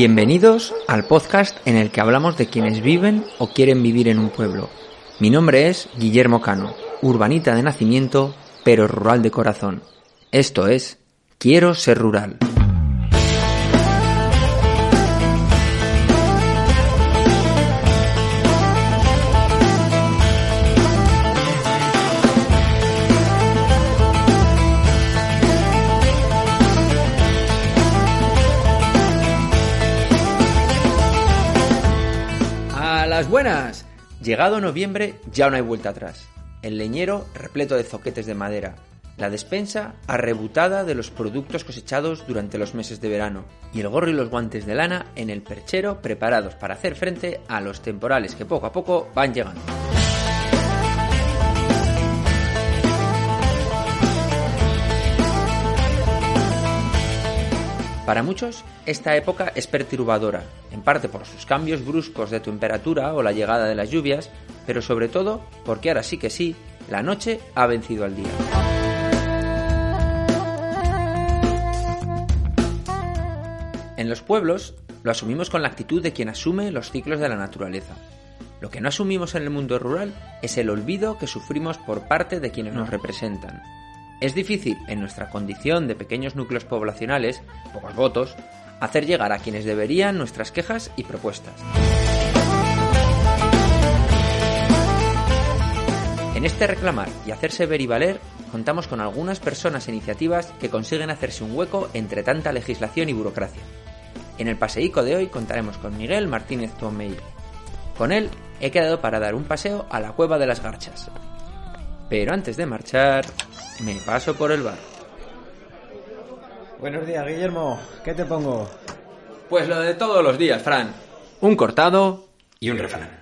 Bienvenidos al podcast en el que hablamos de quienes viven o quieren vivir en un pueblo. Mi nombre es Guillermo Cano, urbanita de nacimiento, pero rural de corazón. Esto es Quiero ser rural. Llegado noviembre ya no hay vuelta atrás. El leñero repleto de zoquetes de madera, la despensa arrebutada de los productos cosechados durante los meses de verano y el gorro y los guantes de lana en el perchero preparados para hacer frente a los temporales que poco a poco van llegando. Para muchos, esta época es perturbadora, en parte por sus cambios bruscos de temperatura o la llegada de las lluvias, pero sobre todo porque ahora sí que sí, la noche ha vencido al día. En los pueblos lo asumimos con la actitud de quien asume los ciclos de la naturaleza. Lo que no asumimos en el mundo rural es el olvido que sufrimos por parte de quienes nos representan. Es difícil, en nuestra condición de pequeños núcleos poblacionales, pocos votos, hacer llegar a quienes deberían nuestras quejas y propuestas. En este reclamar y hacerse ver y valer, contamos con algunas personas e iniciativas que consiguen hacerse un hueco entre tanta legislación y burocracia. En el paseico de hoy contaremos con Miguel Martínez Tomei. Con él he quedado para dar un paseo a la cueva de las garchas. Pero antes de marchar, me paso por el bar. Buenos días, Guillermo. ¿Qué te pongo? Pues lo de todos los días, Fran. Un cortado y un refrán.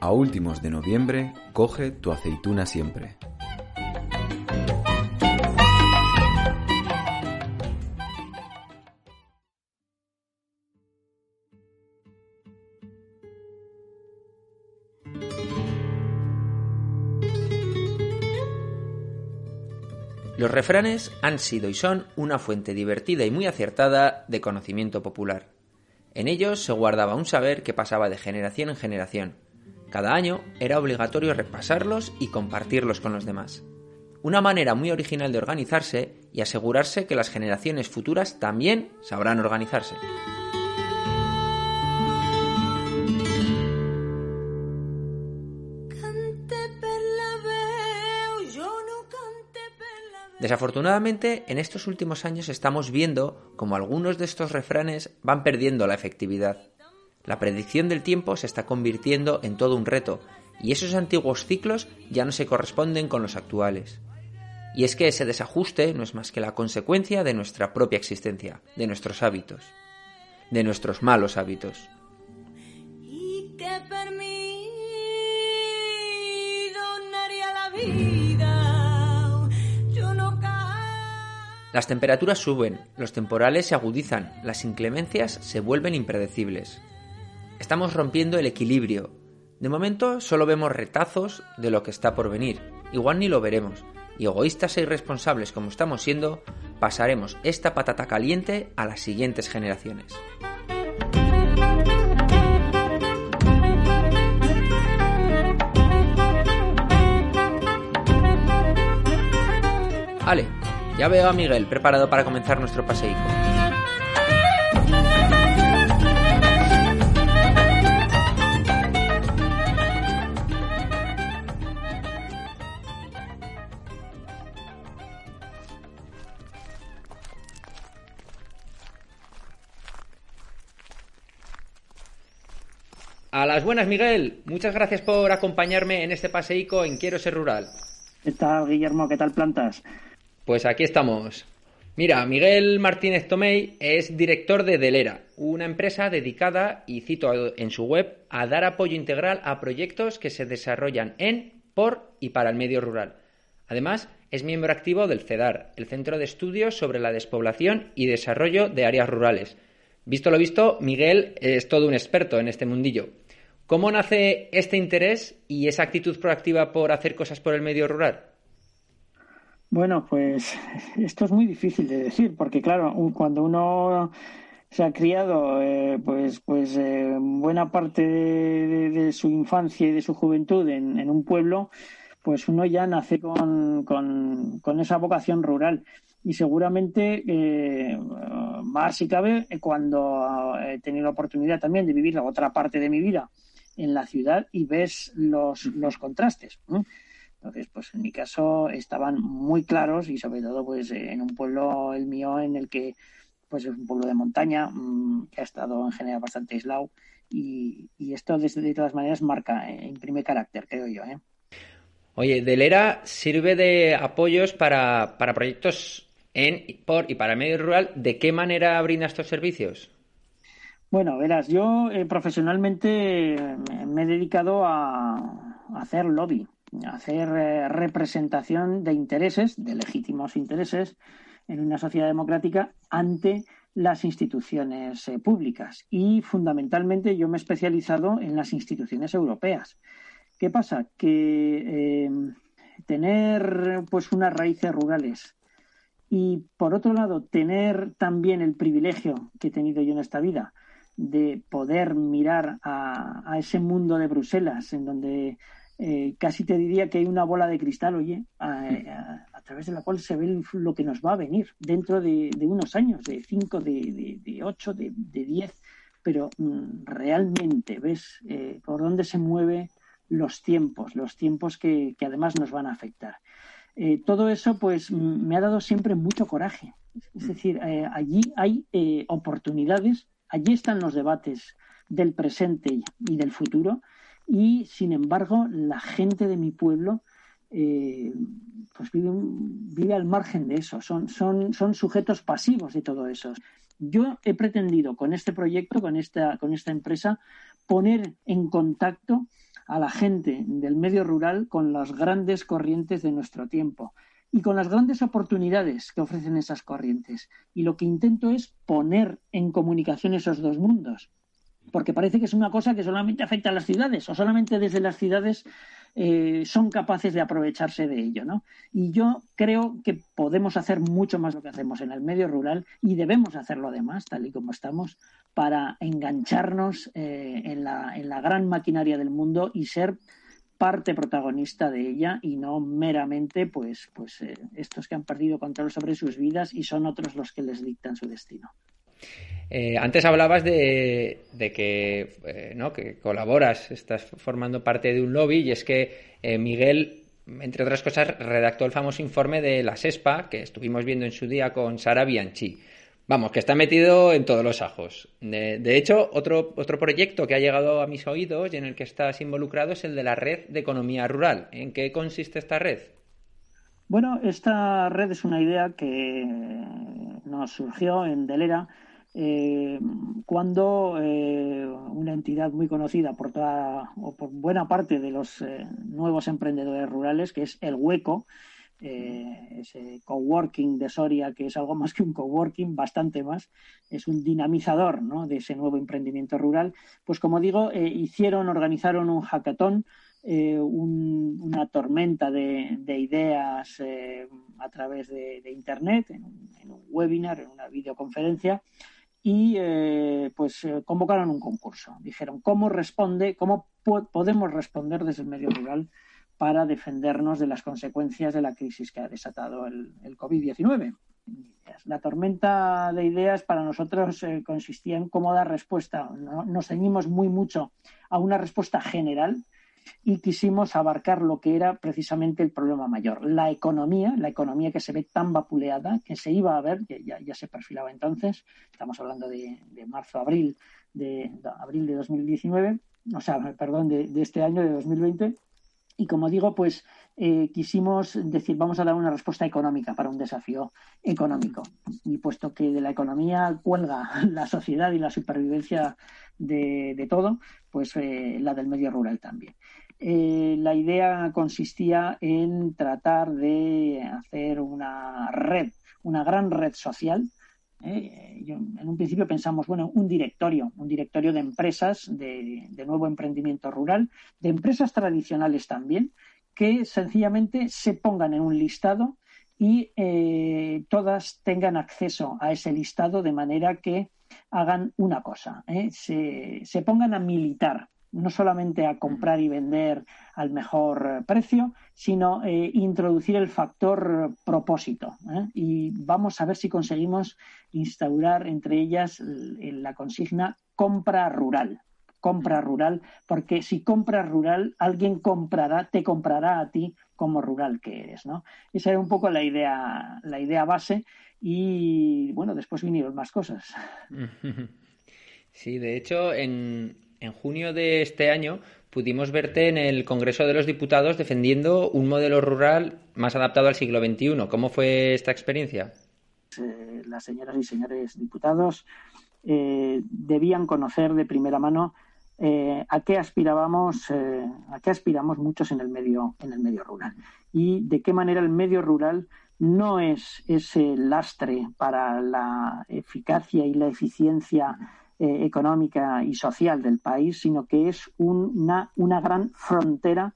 A últimos de noviembre, coge tu aceituna siempre. Los refranes han sido y son una fuente divertida y muy acertada de conocimiento popular. En ellos se guardaba un saber que pasaba de generación en generación. Cada año era obligatorio repasarlos y compartirlos con los demás. Una manera muy original de organizarse y asegurarse que las generaciones futuras también sabrán organizarse. Desafortunadamente, en estos últimos años estamos viendo como algunos de estos refranes van perdiendo la efectividad. La predicción del tiempo se está convirtiendo en todo un reto, y esos antiguos ciclos ya no se corresponden con los actuales. Y es que ese desajuste no es más que la consecuencia de nuestra propia existencia, de nuestros hábitos, de nuestros malos hábitos. y que la vida. Las temperaturas suben, los temporales se agudizan, las inclemencias se vuelven impredecibles. Estamos rompiendo el equilibrio. De momento solo vemos retazos de lo que está por venir. Igual ni lo veremos. Y egoístas e irresponsables como estamos siendo, pasaremos esta patata caliente a las siguientes generaciones. Vale, ya veo a Miguel preparado para comenzar nuestro paseico. A las buenas, Miguel. Muchas gracias por acompañarme en este paseico en Quiero ser rural. ¿Qué tal, Guillermo? ¿Qué tal plantas? Pues aquí estamos. Mira, Miguel Martínez Tomei es director de Delera, una empresa dedicada, y cito en su web, a dar apoyo integral a proyectos que se desarrollan en, por y para el medio rural. Además, es miembro activo del CEDAR, el Centro de Estudios sobre la Despoblación y Desarrollo de Áreas Rurales. Visto lo visto, Miguel es todo un experto en este mundillo. ¿Cómo nace este interés y esa actitud proactiva por hacer cosas por el medio rural? Bueno, pues esto es muy difícil de decir, porque claro, cuando uno se ha criado, eh, pues, pues eh, buena parte de, su infancia y de su juventud en, un pueblo, pues uno ya nace con, con, esa vocación rural. Y seguramente, eh, más si cabe, cuando he tenido la oportunidad también de vivir la otra parte de mi vida en la ciudad y ves los, los contrastes. Entonces, pues en mi caso estaban muy claros y sobre todo pues en un pueblo, el mío, en el que pues es un pueblo de montaña mmm, que ha estado en general bastante aislado y, y esto de, de, todas maneras marca, eh, imprime carácter, creo yo. ¿eh? Oye, Delera sirve de apoyos para, para proyectos en, por y para medio rural. ¿De qué manera brinda estos servicios? Bueno, verás, yo eh, profesionalmente me he dedicado a, a hacer lobby hacer eh, representación de intereses, de legítimos intereses, en una sociedad democrática ante las instituciones eh, públicas. Y fundamentalmente yo me he especializado en las instituciones europeas. ¿Qué pasa? Que eh, tener pues unas raíces rurales y por otro lado tener también el privilegio que he tenido yo en esta vida de poder mirar a ese mundo de Bruselas en donde eh, casi te diría que hay una bola de cristal, oye, a, a, a, través de la cual se ve lo que nos va a venir dentro de, de unos años, de 5, de, de 8, de 10, pero mm, realmente ves eh, por dónde se mueven los tiempos, los tiempos que, que además nos van a afectar. Eh, todo eso pues me ha dado siempre mucho coraje. Es decir, eh, allí hay eh, oportunidades, allí están los debates del presente y del futuro y sin embargo la gente de mi pueblo eh, pues vive, vive, al margen de eso, son, son, son sujetos pasivos de todo eso. Yo he pretendido con este proyecto, con esta, con esta empresa, poner en contacto a la gente del medio rural con las grandes corrientes de nuestro tiempo y con las grandes oportunidades que ofrecen esas corrientes. Y lo que intento es poner en comunicación esos dos mundos porque parece que es una cosa que solamente afecta a las ciudades o solamente desde las ciudades eh, son capaces de aprovecharse de ello. ¿no? Y yo creo que podemos hacer mucho más lo que hacemos en el medio rural y debemos hacerlo además, tal y como estamos, para engancharnos eh, en, la, en la gran maquinaria del mundo y ser parte protagonista de ella y no meramente pues, pues eh, estos que han perdido control sobre sus vidas y son otros los que les dictan su destino. Eh, antes hablabas de, que, eh, ¿no? que colaboras, estás formando parte de un lobby y es que eh, Miguel, entre otras cosas, redactó el famoso informe de la SESPA que estuvimos viendo en su día con Sara Bianchi. Vamos, que está metido en todos los ajos. De, de, hecho, otro, otro proyecto que ha llegado a mis oídos y en el que estás involucrado es el de la red de economía rural. ¿En qué consiste esta red? Bueno, esta red es una idea que nos surgió en Delera eh, cuando eh, una entidad muy conocida por toda o por buena parte de los eh, nuevos emprendedores rurales, que es el Hueco, ese coworking de Soria, que es algo más que un coworking, bastante más, es un dinamizador ¿no? de ese nuevo emprendimiento rural, pues como digo, hicieron, organizaron un hackathon un, una tormenta de, de ideas a través de, Internet, en un, webinar, en una videoconferencia, y eh, pues eh, convocaron un concurso. Dijeron, ¿cómo responde, cómo po podemos responder desde el medio rural para defendernos de las consecuencias de la crisis que ha desatado el, el COVID-19? La tormenta de ideas para nosotros eh, consistía en cómo dar respuesta. ¿no? Nos ceñimos muy mucho a una respuesta general y quisimos abarcar lo que era precisamente el problema mayor, la economía, la economía que se ve tan vapuleada, que se iba a ver, ya, ya se perfilaba entonces, estamos hablando de, de marzo, abril de, de, abril de 2019, o sea, perdón, de, de este año, de 2020, y como digo, pues eh, quisimos decir, vamos a dar una respuesta económica para un desafío económico. Y puesto que de la economía cuelga la sociedad y la supervivencia de, todo, pues eh, la del medio rural también. Eh, la idea consistía en tratar de hacer una red, una gran red social en un principio pensamos, bueno, un directorio, un directorio de empresas de nuevo emprendimiento rural, de empresas tradicionales también, que sencillamente se pongan en un listado y eh, todas tengan acceso a ese listado de manera que hagan una cosa, ¿eh? se, se pongan a militar, no solamente a comprar y vender al mejor precio, sino eh, introducir el factor propósito. Y vamos a ver si conseguimos instaurar entre ellas la consigna compra rural. Compra rural, porque si compras rural, alguien comprará, te comprará a ti como rural que eres, ¿no? Esa era un poco la idea, la idea base y bueno, después vinieron más cosas. Sí, de hecho, en, en junio de este año pudimos verte en el Congreso de los Diputados defendiendo un modelo rural más adaptado al siglo XXI. ¿Cómo fue esta experiencia? eh, las señoras y señores diputados eh, debían conocer de primera mano eh, a qué aspirábamos, eh, a qué aspiramos muchos en el medio, en el medio rural y de qué manera el medio rural no es ese lastre para la eficacia y la eficiencia eh, económica y social del país, sino que es una, una gran frontera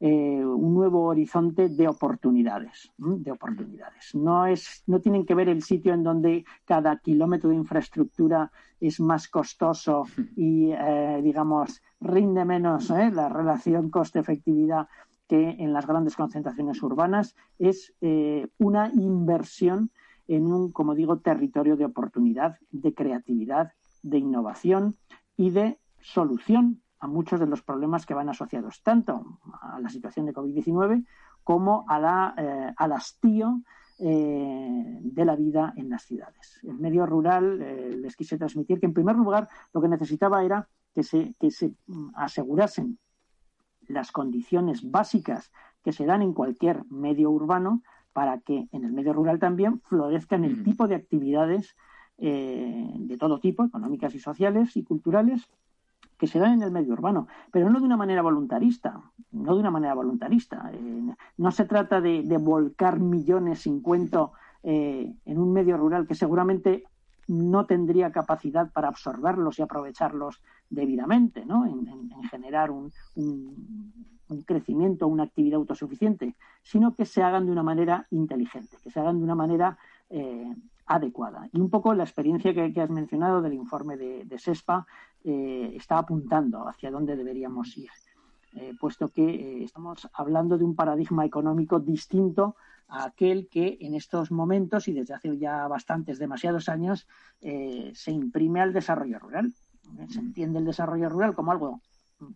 eh, un nuevo horizonte de oportunidades, de oportunidades. No es, no tienen que ver el sitio en donde cada kilómetro de infraestructura es más costoso y, eh, digamos, rinde menos ¿eh? la relación coste-efectividad que en las grandes concentraciones urbanas. Es una inversión en un, como digo, territorio de oportunidad, de creatividad, de innovación y de solución a muchos de los problemas que van asociados tanto a la situación de COVID-19 como a la, eh, al hastío eh, de la vida en las ciudades. El medio rural eh, les quise transmitir que, en primer lugar, lo que necesitaba era que se, que se mm, asegurasen las condiciones básicas que se dan en cualquier medio urbano para que en el medio rural también florezcan el Mm. tipo de actividades eh, de todo tipo, económicas y sociales y culturales, que se dan en el medio urbano, pero no de una manera voluntarista, no de una manera voluntarista. Eh, no se trata de, volcar millones sin cuento eh, en un medio rural que seguramente no tendría capacidad para absorberlos y aprovecharlos debidamente, ¿no? en, en- en generar un crecimiento, una actividad autosuficiente, sino que se hagan de una manera inteligente, que se hagan de una manera eh, adecuada. Y un poco la experiencia que, que has mencionado del informe de, de SESPA eh, está apuntando hacia dónde deberíamos ir, eh, puesto que eh, estamos hablando de un paradigma económico distinto a aquel que en estos momentos y desde hace ya bastantes, demasiados años, se imprime al desarrollo rural. Se entiende el desarrollo rural como algo mm,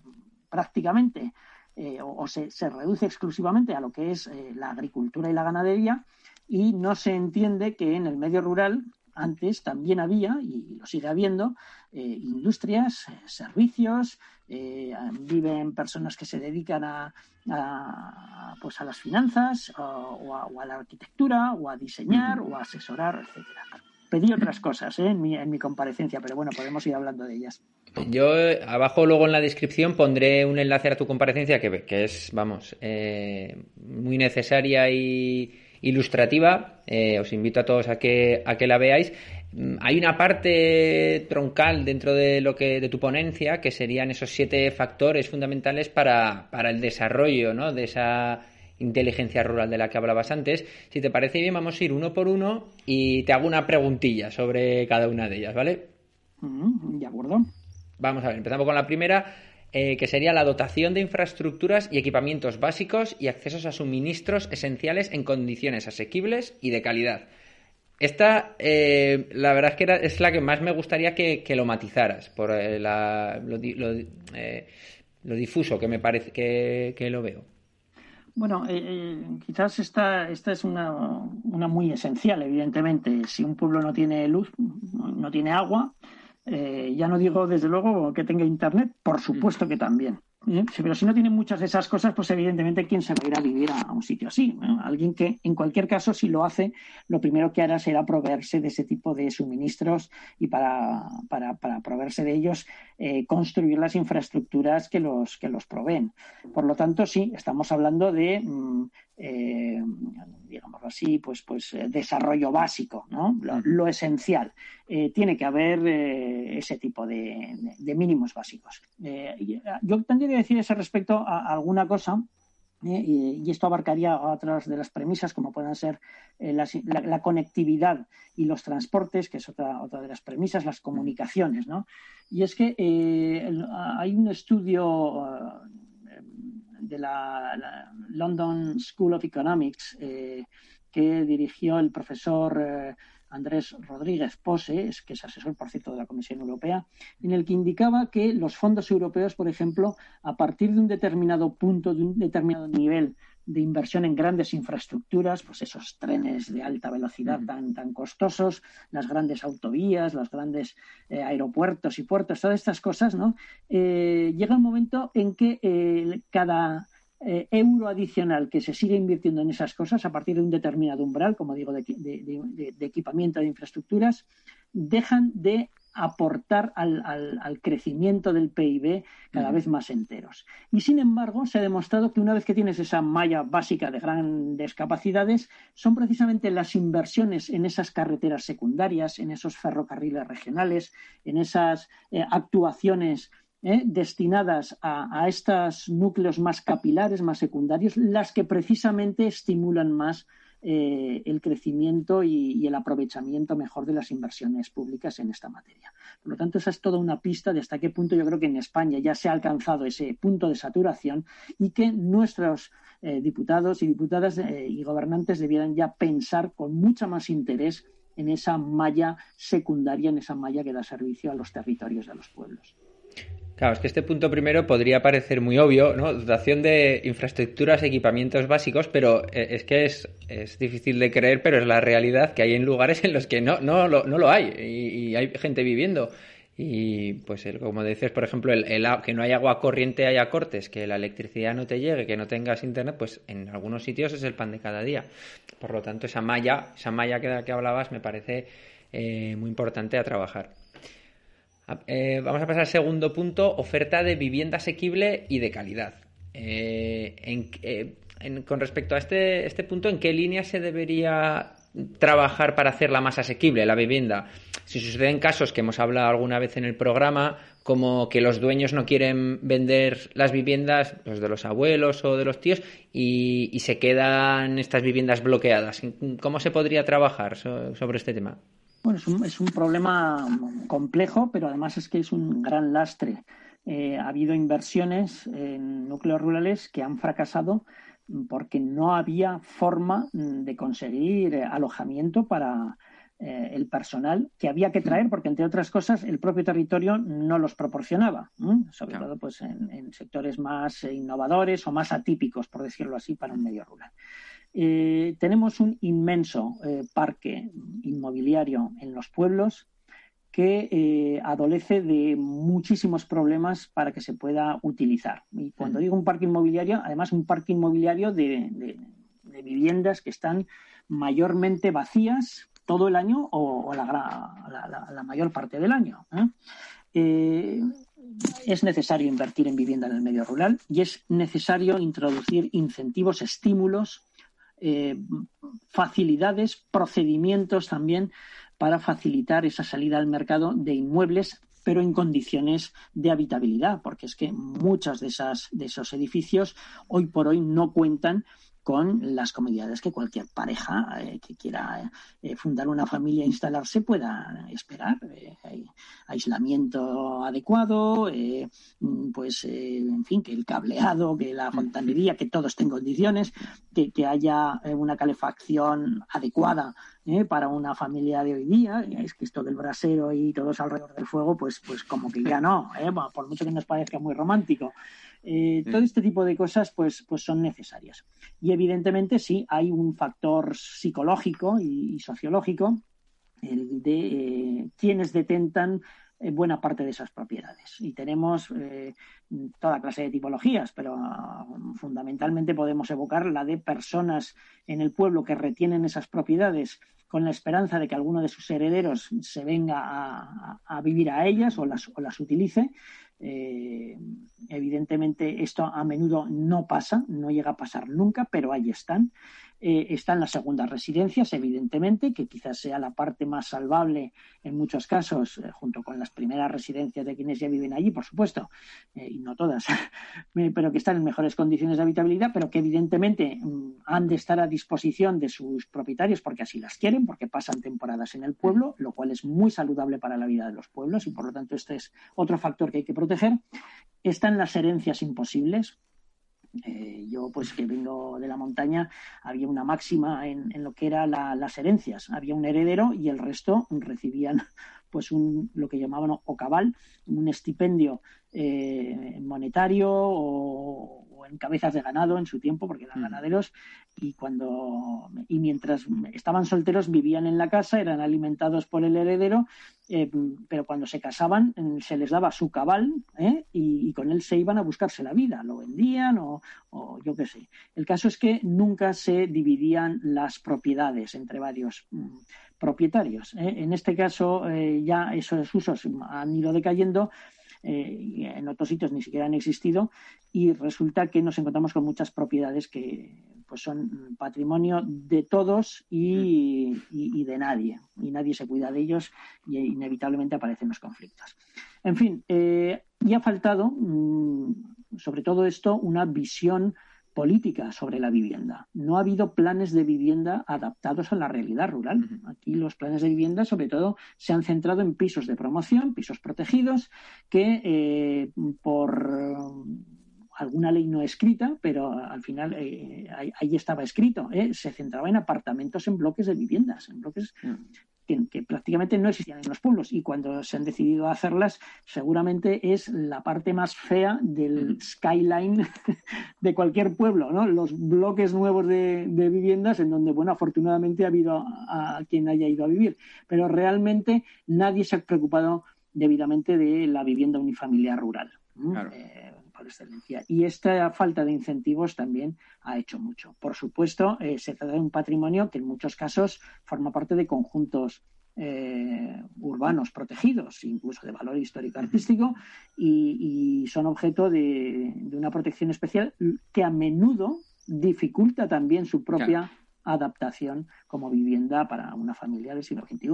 prácticamente o, o se, se reduce exclusivamente a lo que es la agricultura y la ganadería y no se entiende que en el medio rural antes también había, y lo sigue habiendo, eh, industrias, eh, servicios, eh, viven personas que se dedican a, pues a las finanzas o, a, o a la arquitectura o a diseñar o a asesorar, etcétera. Pedí otras cosas ¿eh? en, mi, en mi comparecencia, pero bueno, podemos ir hablando de ellas. Yo eh, abajo luego en la descripción pondré un enlace a tu comparecencia que, que es, vamos, muy necesaria y ilustrativa. Eh, os invito a todos a que, a que la veáis. Mm, Hay una parte troncal dentro de lo que de tu ponencia que serían esos siete factores fundamentales para, para el desarrollo ¿no? de esa inteligencia rural de la que hablabas antes. Si te parece bien, vamos a ir uno por uno y te hago una preguntilla sobre cada una de ellas, ¿vale? Mm, ¿De acuerdo? Vamos a ver, empezamos con la primera, eh, que sería la dotación de infraestructuras y equipamientos básicos y accesos a suministros esenciales en condiciones asequibles y de calidad. Esta, eh, la verdad es que es la que más me gustaría que, lo matizaras, por eh, la- lo, lo, eh, lo difuso que me parece que, que lo veo. Bueno, quizás esta, esta es una, una muy esencial, evidentemente. Si un pueblo no tiene luz, no tiene agua, eh, ya no digo desde luego que tenga internet, por supuesto que también. ¿eh? Pero si no tienen muchas de esas cosas, pues evidentemente, ¿quién se va a ir a vivir a, un sitio así? ¿no? Alguien que, en cualquier caso, si lo hace, lo primero que hará será proveerse de ese tipo de suministros y para, para, para proveerse de ellos, eh, construir las infraestructuras que los, que los proveen. Por lo tanto, sí, estamos hablando de, mm, eh, digámoslo así, pues, pues eh, desarrollo básico, ¿no? Lo, lo esencial. Eh, tiene que haber eh, ese tipo de, de- de mínimos básicos. Eh, yo tendría que decir ese respecto a, a alguna cosa. y, esto abarcaría otras de las premisas, como puedan ser la, la conectividad y los transportes, que es otra, otra de las premisas, las comunicaciones. ¿no? Y es que el- hay un estudio eh, de la, London School of Economics eh, que dirigió el profesor eh, Andrés Rodríguez Pose, es, que es asesor, por cierto, de la Comisión Europea, en el que indicaba que los fondos europeos, por ejemplo, a partir de un determinado punto, de un determinado nivel de inversión en grandes infraestructuras, pues esos trenes de alta velocidad tan, tan costosos, las grandes autovías, los grandes eh, aeropuertos y puertos, todas estas cosas, ¿no? Eh, llega un momento en que eh, cada eh, euro adicional que se sigue invirtiendo en esas cosas a partir de un determinado umbral, como digo, de, de- de- de equipamiento de infraestructuras, dejan de aportar al, al- al crecimiento del PIB cada vez más enteros. Y sin embargo, se ha demostrado que una vez que tienes esa malla básica de grandes capacidades, son precisamente las inversiones en esas carreteras secundarias, en esos ferrocarriles regionales, en esas eh, actuaciones eh, destinadas a, a estos núcleos más capilares, más secundarios, las que precisamente estimulan más eh, el crecimiento y, el aprovechamiento mejor de las inversiones públicas en esta materia. Por lo tanto, esa es toda una pista de hasta qué punto yo creo que en España ya se ha alcanzado ese punto de saturación y que nuestros eh, diputados y diputadas y gobernantes debieran ya pensar con mucha más interés en esa malla secundaria, en esa malla que da servicio a los territorios de los pueblos. Claro, es que este punto primero podría parecer muy obvio, ¿no? Dotación de infraestructuras, equipamientos básicos, pero eh, es que es, es difícil de creer, pero es la realidad que hay en lugares en los que no, no, lo, no lo hay y, hay gente viviendo. Y pues el- como dices, por ejemplo, el, el que no hay agua corriente, haya cortes, que la electricidad no te llegue, que no tengas internet, pues en algunos sitios es el pan de cada día. Por lo tanto, esa malla, esa malla que que hablabas me parece eh, muy importante a trabajar. Eh, vamos a pasar al segundo punto, oferta de vivienda asequible y de calidad. Eh, eh, con respecto a este, este punto, ¿en qué línea se debería trabajar para hacerla más asequible, la vivienda? Si suceden casos que hemos hablado alguna vez en el programa, como que los dueños no quieren vender las viviendas, los de los abuelos o de los tíos, y, se quedan estas viviendas bloqueadas. ¿Cómo se podría trabajar so- sobre este tema? Bueno, es un, es un problema complejo, pero además es que es un gran lastre. Eh, ha habido inversiones en núcleos rurales que han fracasado porque no había forma de conseguir eh, alojamiento para eh, el personal que había que traer, porque entre otras cosas el propio territorio no los proporcionaba, ¿m? sobre Claro. todo pues en, en sectores más eh, innovadores o más atípicos, por decirlo así, para un medio rural. Eh, tenemos un inmenso eh, parque inmobiliario en los pueblos que eh, adolece de muchísimos problemas para que se pueda utilizar. Y cuando digo un parque inmobiliario, además un parque inmobiliario de, de- de viviendas que están mayormente vacías todo el año o, o la, gra- la- la- la mayor parte del año. es necesario invertir en vivienda en el medio rural y es necesario introducir incentivos, estímulos, eh, facilidades, procedimientos también para facilitar esa salida al mercado de inmuebles, pero en condiciones de habitabilidad, porque es que muchos de, esas, de esos edificios hoy por hoy no cuentan con las comodidades que cualquier pareja eh, que quiera eh, fundar una familia e instalarse pueda esperar. Eh, aislamiento adecuado, eh, mm, pues, eh, en fin, que el cableado, que la fontanería, que todo esté en condiciones, que, que haya eh, una calefacción adecuada eh, para una familia de hoy día. Es que esto del brasero y todos alrededor del fuego, pues, pues como que ya no, eh, por mucho que nos parezca muy romántico. Eh, todo este tipo de cosas pues, pues son necesarias. Y evidentemente sí, hay un factor psicológico y, y sociológico el de eh, quienes detentan eh, buena parte de esas propiedades. Y tenemos eh, toda clase de tipologías, pero ah, fundamentalmente podemos evocar la de personas en el pueblo que retienen esas propiedades con la esperanza de que alguno de sus herederos se venga a, vivir a ellas o las, o las utilice. Eh, evidentemente esto a menudo no pasa, no llega a pasar nunca, pero ahí están. Eh, están las segundas residencias, evidentemente, que quizás sea la parte más salvable en muchos casos, eh, junto con las primeras residencias de quienes ya viven allí, por supuesto, eh, y no todas, pero que están en mejores condiciones de habitabilidad, pero que evidentemente mm, han de estar a disposición de sus propietarios porque así las quieren, porque pasan temporadas en el pueblo, lo cual es muy saludable para la vida de los pueblos y por lo tanto este es otro factor que hay que proteger. Están las herencias imposibles, eh, yo, pues que vengo de la montaña, había una máxima en, lo que eran la, las herencias. Había un heredero y el resto recibían pues un, lo que llamaban o cabal, un estipendio eh, monetario o, o, en cabezas de ganado en su tiempo, porque eran ganaderos, y cuando y mientras estaban solteros vivían en la casa, eran alimentados por el heredero, eh, pero cuando se casaban se les daba su cabal ¿eh? y, y, con él se iban a buscarse la vida, lo vendían o, o yo qué sé. El caso es que nunca se dividían las propiedades entre varios mm, propietarios. ¿eh? En este caso eh, ya esos usos han ido decayendo. Eh, en otros sitios ni siquiera han existido y resulta que nos encontramos con muchas propiedades que pues son patrimonio de todos y, y, y, de nadie y nadie se cuida de ellos y inevitablemente aparecen los conflictos. En fin, eh, y ha faltado mmm, sobre todo esto una visión política sobre la vivienda. No ha habido planes de vivienda adaptados a la realidad rural. Aquí los planes de vivienda, sobre todo, se han centrado en pisos de promoción, pisos protegidos, que eh, por alguna ley no escrita, pero al final eh, ahí, ahí, estaba escrito, eh, se centraba en apartamentos en bloques de viviendas, en bloques que, que, prácticamente no existían en los pueblos y cuando se han decidido hacerlas seguramente es la parte más fea del skyline de cualquier pueblo, ¿no? Los bloques nuevos de, de viviendas en donde, bueno, afortunadamente ha habido a, a, quien haya ido a vivir, pero realmente nadie se ha preocupado debidamente de la vivienda unifamiliar rural. Claro. Eh, por excelencia. Y esta falta de incentivos también ha hecho mucho. Por supuesto, eh, se trata de un patrimonio que en muchos casos forma parte de conjuntos eh, urbanos protegidos, incluso de valor histórico artístico, y, y son objeto de, de, una protección especial que a menudo dificulta también su propia claro. adaptación como vivienda para una familia del siglo XXI.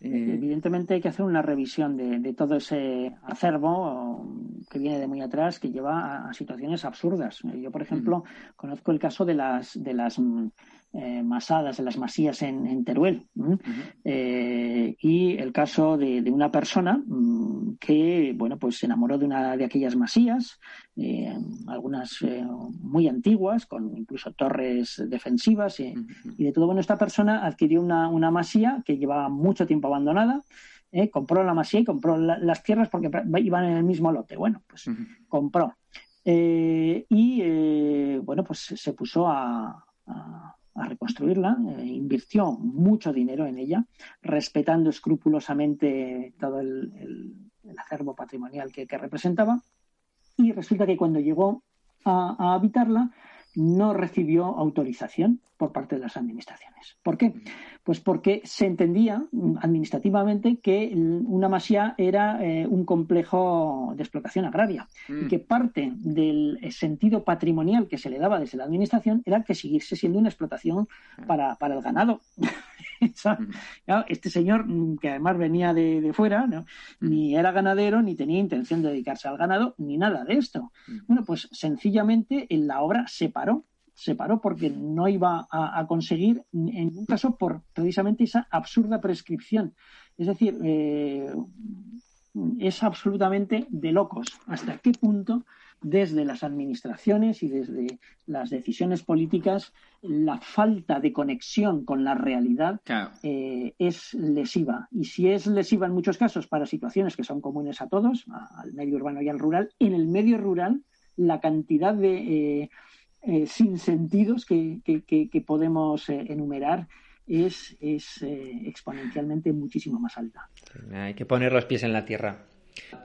Eh, Evidentemente hay que hacer una revisión de, de, todo ese acervo que viene de muy atrás, que lleva a, a situaciones absurdas. Yo, por ejemplo, uh -huh. conozco el caso de las, de las eh, masadas, de las masías en, en Teruel. Uh -huh. eh, y el caso de, de una persona mmm, que, bueno, pues se enamoró de una de aquellas masías, eh, algunas muy antiguas, con incluso torres defensivas y, uh -huh. y, de todo. Bueno, esta persona adquirió una, una masía que llevaba mucho tiempo abandonada. Compró la masía y compró la, las tierras porque iban en el mismo lote. Bueno, pues uh -huh. compró. Y bueno, pues se puso a, a, a reconstruirla, eh, invirtió mucho dinero en ella, respetando escrupulosamente todo el, acervo patrimonial que, representaba. Y resulta que cuando llegó a habitarla, no recibió autorización por parte de las administraciones. ¿Por qué? Pues porque se entendía administrativamente que una masía era eh, un complejo de explotación agraria mm. y que parte del sentido patrimonial que se le daba desde la administración era que siguiese siendo una explotación para, para el ganado. este señor, mm, que además venía de, de fuera, ¿no? ni era ganadero, ni tenía intención de dedicarse al ganado, ni nada de esto. Bueno, pues sencillamente en la obra se paró se paró porque no iba a, a, conseguir, en ningún caso, por precisamente esa absurda prescripción. Es decir, eh, es absolutamente de locos hasta qué punto desde las administraciones y desde las decisiones políticas la falta de conexión con la realidad claro. eh, es lesiva. Y si es lesiva en muchos casos para situaciones que son comunes a todos, al medio urbano y al rural, en el medio rural la cantidad de... Eh, eh, sin sentidos que, que, que, que podemos eh, enumerar es, es eh, exponencialmente muchísimo más alta. Hay que poner los pies en la tierra.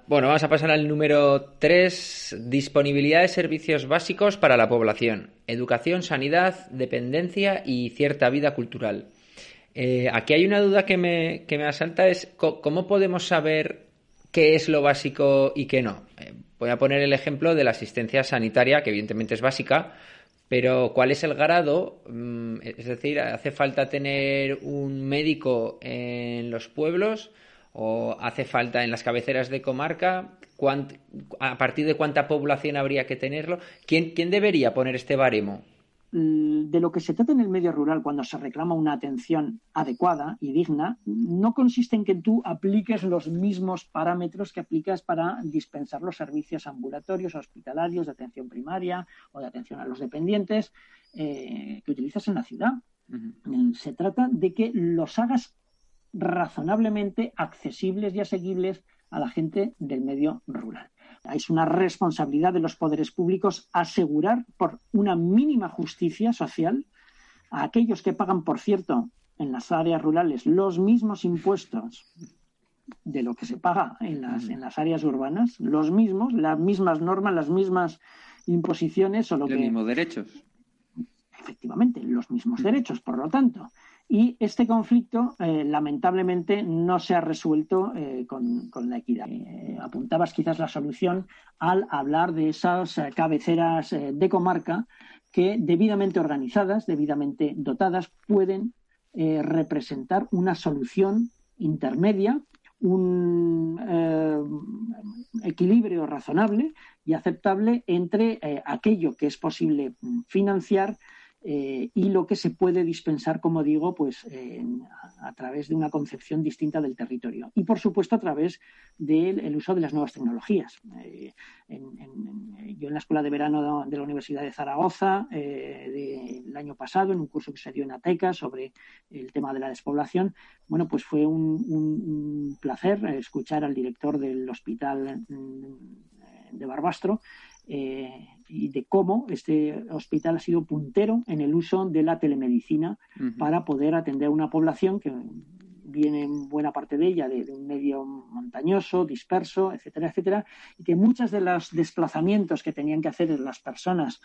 Bueno, vamos a pasar al número 3, disponibilidad de servicios básicos para la población, educación, sanidad, dependencia y cierta vida cultural. Eh, aquí hay una duda que me, que me asalta, es ¿cómo podemos saber qué es lo básico y qué no? Voy a poner el ejemplo de la asistencia sanitaria, que evidentemente es básica, pero ¿cuál es el grado? Mm, es decir, ¿hace falta tener un médico en los pueblos? o hace falta en las cabeceras de comarca? ¿A partir de cuánta población habría que tenerlo? ¿Quién, quién debería poner este baremo? Mm, de lo que se trata en el medio rural cuando se reclama una atención adecuada y digna no consiste en que tú apliques los mismos parámetros que aplicas para dispensar los servicios ambulatorios, hospitalarios, de atención primaria o de atención a los dependientes eh, que utilizas en la ciudad. Se trata de que los hagas razonablemente accesibles y asequibles a la gente del medio rural. Es una responsabilidad de los poderes públicos asegurar por una mínima justicia social a aquellos que pagan, por cierto, en las áreas rurales los mismos impuestos de lo que se paga en las, en las áreas urbanas, los mismos, las mismas normas, las mismas imposiciones o lo los mismos derechos. Efectivamente, los mismos derechos, por lo tanto. Y este conflicto, eh, lamentablemente, no se ha resuelto eh, con, la equidad. Eh, apuntabas quizás la solución al hablar de esas cabeceras de comarca que, debidamente organizadas, debidamente dotadas, pueden representar una solución intermedia, un equilibrio razonable y aceptable entre aquello que es posible financiar eh, y lo que se puede dispensar, como digo, pues a, través de una concepción distinta del territorio. Y, por supuesto, a través del uso de las nuevas tecnologías. Eh, yo en la Escuela de Verano de la Universidad de Zaragoza, eh, el año pasado, en un curso que se dio en ATECA sobre el tema de la despoblación, bueno, pues fue un placer escuchar al director del hospital mm, de Barbastro eh, y de cómo este hospital ha sido puntero en el uso de la telemedicina para poder atender a una población que viene en buena parte de ella de, un medio montañoso, disperso, etcétera, etcétera, y que muchos de los desplazamientos que tenían que hacer las personas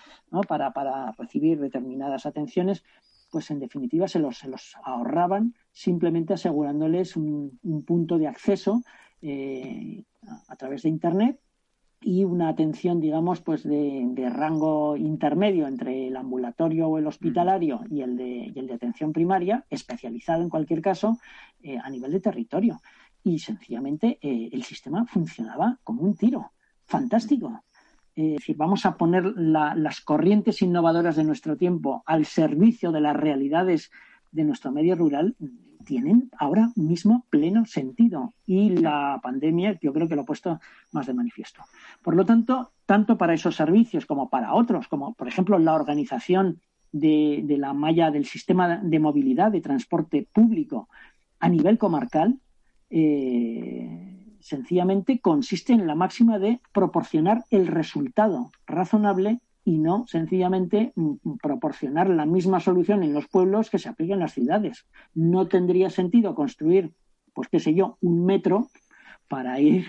para, recibir determinadas atenciones, pues en definitiva se los, se los ahorraban simplemente asegurándoles un, punto de acceso eh, a través de Internet y una atención, digamos, pues de, rango intermedio entre el ambulatorio o el hospitalario y el de, el de atención primaria, especializado en cualquier caso, eh, a nivel de territorio. Y sencillamente eh, el sistema funcionaba como un tiro. Fantástico. Eh, es decir, vamos a poner las corrientes innovadoras de nuestro tiempo al servicio de las realidades de nuestro medio rural tienen ahora mismo pleno sentido y la pandemia yo creo que lo ha puesto más de manifiesto. Por lo tanto, tanto para esos servicios como para otros, como por ejemplo la organización de, la malla del sistema de movilidad de transporte público a nivel comarcal, eh, sencillamente consiste en la máxima de proporcionar el resultado razonable y no sencillamente mm, mm, proporcionar la misma solución en los pueblos que se aplica en las ciudades. No tendría sentido construir, pues qué sé yo, un metro para ir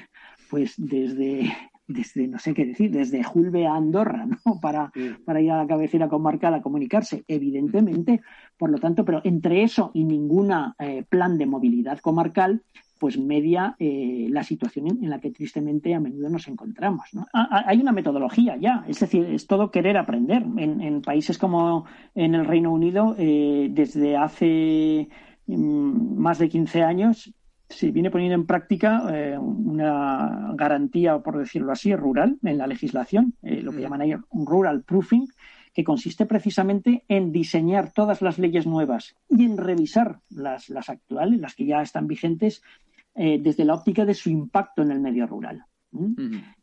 pues desde desde no sé qué decir, desde Julve a Andorra, ¿no? Para, para ir a la cabecera comarcal a comunicarse, evidentemente. Por lo tanto, pero entre eso y ninguna eh, plan de movilidad comarcal, pues media eh, la situación en, la que tristemente a menudo nos encontramos. hay una metodología ya, es decir, es todo querer aprender. En, países como en el Reino Unido, eh, desde hace mm, más de 15 años, se viene poniendo en práctica eh, una garantía, por decirlo así, rural en la legislación, lo que mm. llaman ahí un rural proofing, que consiste precisamente en diseñar todas las leyes nuevas y en revisar las, las actuales, las que ya están vigentes, eh, desde la óptica de su impacto en el medio rural.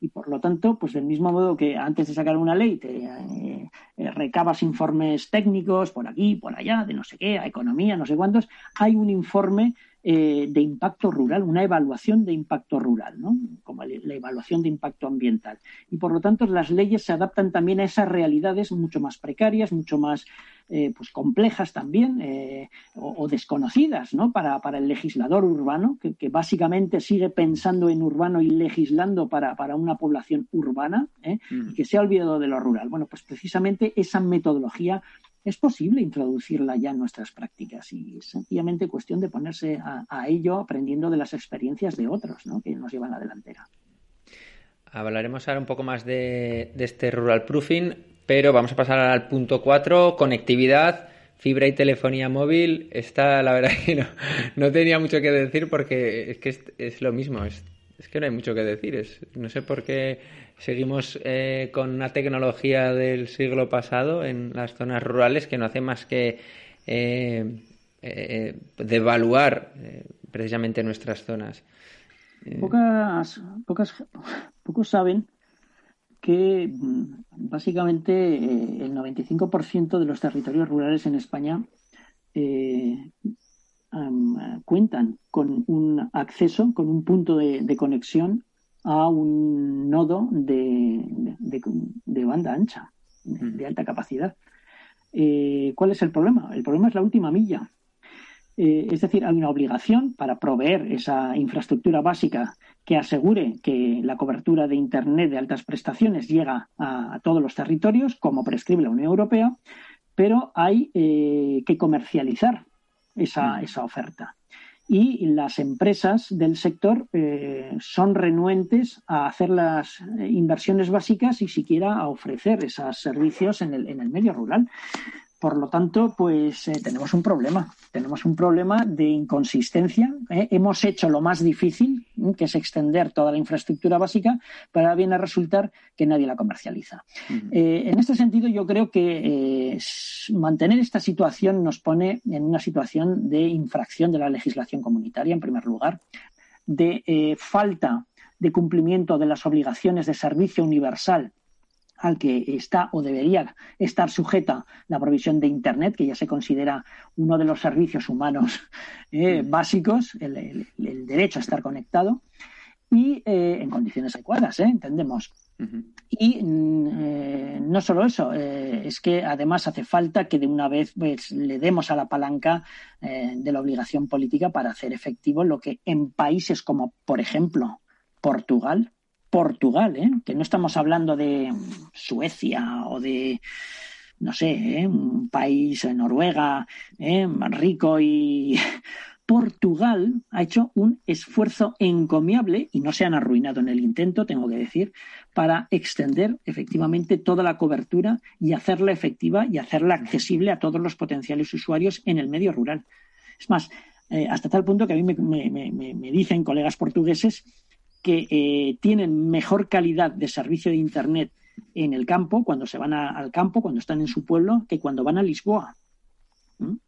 Y por lo tanto, pues del mismo modo que antes de sacar una ley te eh, eh, recabas informes técnicos por aquí, por allá, de no sé qué, a economía, no sé cuántos, hay un informe eh, de impacto rural, una evaluación de impacto rural, ¿no? como la evaluación de impacto ambiental. Y por lo tanto las leyes se adaptan también a esas realidades mucho más precarias, mucho más eh, pues complejas también eh, o, o, desconocidas ¿no? para, para, el legislador urbano, que, que, básicamente sigue pensando en urbano y legislando para, para una población urbana mm. y que se ha olvidado de lo rural. Bueno, pues precisamente esa metodología es posible introducirla ya en nuestras prácticas y es sencillamente cuestión de ponerse a, ello aprendiendo de las experiencias de otros ¿no? que nos llevan a la delantera. Hablaremos ahora un poco más de, este rural proofing, pero vamos a pasar al punto 4, conectividad, fibra y telefonía móvil. Está, la verdad que no, tenía mucho que decir porque es que es, lo mismo, es, que no hay mucho que decir. No sé por qué seguimos eh, con una tecnología del siglo pasado en las zonas rurales que no hace más que eh, eh, devaluar eh, precisamente nuestras zonas. Pocas, pocas, pocos saben que básicamente eh, el 95% de los territorios rurales en España um, cuentan con un acceso, con un punto de, de conexión a un nodo de, de, de banda ancha, de alta capacidad. Eh, ¿Cuál es el problema? El problema es la última milla. Eh, es decir, hay una obligación para proveer esa infraestructura básica que asegure que la cobertura de Internet de altas prestaciones llega a, a todos los territorios, como prescribe la Unión Europea, pero hay eh, que comercializar esa, esa, oferta. Y las empresas del sector eh, son renuentes a hacer las inversiones básicas y siquiera a ofrecer esos servicios en el, en el medio rural. Por lo tanto, pues eh, tenemos un problema. Tenemos un problema de inconsistencia. ¿eh? Hemos hecho lo más difícil, ¿eh? que es extender toda la infraestructura básica, pero ahora viene a resultar que nadie la comercializa. Uh -huh. en este sentido, yo creo que mantener esta situación nos pone en una situación de infracción de la legislación comunitaria, en primer lugar, de falta de cumplimiento de las obligaciones de servicio universal al que está o debería estar sujeta la provisión de Internet, que ya se considera uno de los servicios humanos eh, básicos, el, el, el, derecho a estar conectado, y eh, en condiciones adecuadas, ¿eh? entendemos. Uh -huh. Y mm, no solo eso, es que además hace falta que de una vez pues, le demos a la palanca de la obligación política para hacer efectivo lo que en países como, por ejemplo, Portugal, Portugal, ¿eh? que no estamos hablando de Suecia o de, no sé, ¿eh? un país, Noruega, ¿eh? rico y... Portugal ha hecho un esfuerzo encomiable y no se han arruinado en el intento, tengo que decir, para extender efectivamente toda la cobertura y hacerla efectiva y hacerla accesible a todos los potenciales usuarios en el medio rural. Es más, eh, hasta tal punto que a mí me, me, me, me dicen colegas portugueses que eh, tienen mejor calidad de servicio de Internet en el campo, cuando se van a, al campo, cuando están en su pueblo, que cuando van a Lisboa.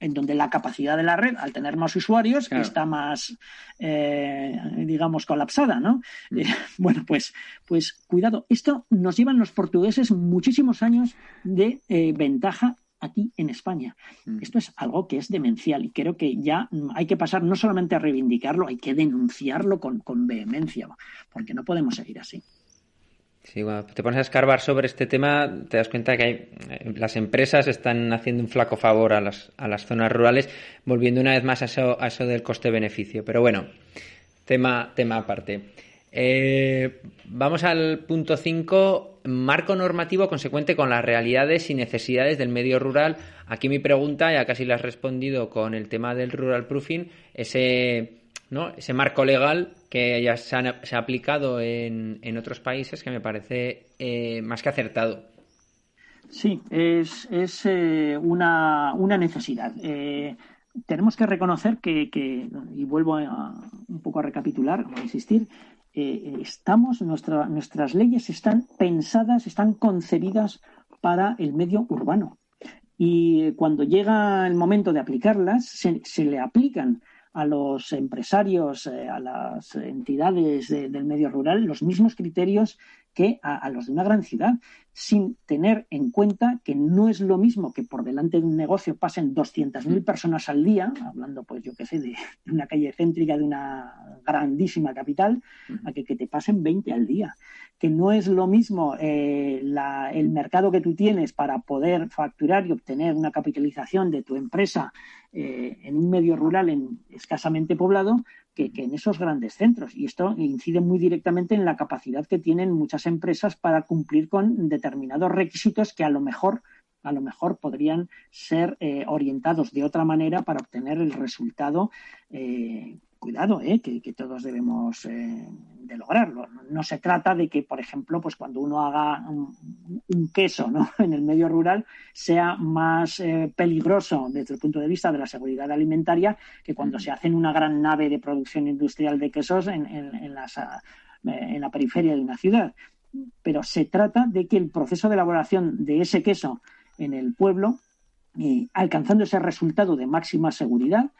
En donde la capacidad de la red, al tener más usuarios, claro. está más, eh, digamos, colapsada, ¿no? Mm. Eh, bueno, pues, pues cuidado. Esto nos llevan los portugueses muchísimos años de eh, ventaja aquí en España. Mm. Esto es algo que es demencial y creo que ya hay que pasar no solamente a reivindicarlo, hay que denunciarlo con, con vehemencia, porque no podemos seguir así. Sí, cuando te pones a escarbar sobre este tema, te das cuenta que hay, las empresas están haciendo un flaco favor a las, a las zonas rurales, volviendo una vez más a eso, a eso del coste-beneficio. Pero bueno, tema, tema aparte. Eh, vamos al punto 5, marco normativo consecuente con las realidades y necesidades del medio rural. Aquí mi pregunta, ya casi la has respondido con el tema del rural proofing, ese, ¿no? ese marco legal que ya se, han, se ha aplicado en, en, otros países que me parece eh, más que acertado. Sí, es, es eh, una, una, necesidad. Eh, tenemos que reconocer que, que y vuelvo a, un poco a recapitular, a insistir, eh, estamos, nuestra, nuestras leyes están pensadas, están concebidas para el medio urbano. Y cuando llega el momento de aplicarlas, se, se le aplican a los empresarios, eh, a las entidades de- del medio rural, los mismos criterios que a, a los de una gran ciudad, sin tener en cuenta que no es lo mismo que por delante de un negocio pasen 200.000 personas al día, hablando, pues yo qué sé, de, de una calle céntrica de una grandísima capital, a que, que te pasen 20 al día. Que no es lo mismo eh, la- el mercado que tú tienes para poder facturar y obtener una capitalización de tu empresa eh, en un medio rural en, escasamente poblado que, en esos grandes centros. Y esto incide muy directamente en la capacidad que tienen muchas empresas para cumplir con determinados requisitos que a lo mejor a lo mejor podrían ser eh, orientados de otra manera para obtener el resultado. eh, cuidado, eh, que, que todos debemos eh, de lograrlo. No, no se trata de que, por ejemplo, pues cuando uno haga un, un queso ¿no? en el medio rural sea más eh, peligroso desde el punto de vista de la seguridad alimentaria que cuando se hace en una gran nave de producción industrial de quesos en, en- en las, eh, en la periferia de una ciudad. Pero se trata de que el proceso de elaboración de ese queso en el pueblo, alcanzando ese resultado de máxima seguridad,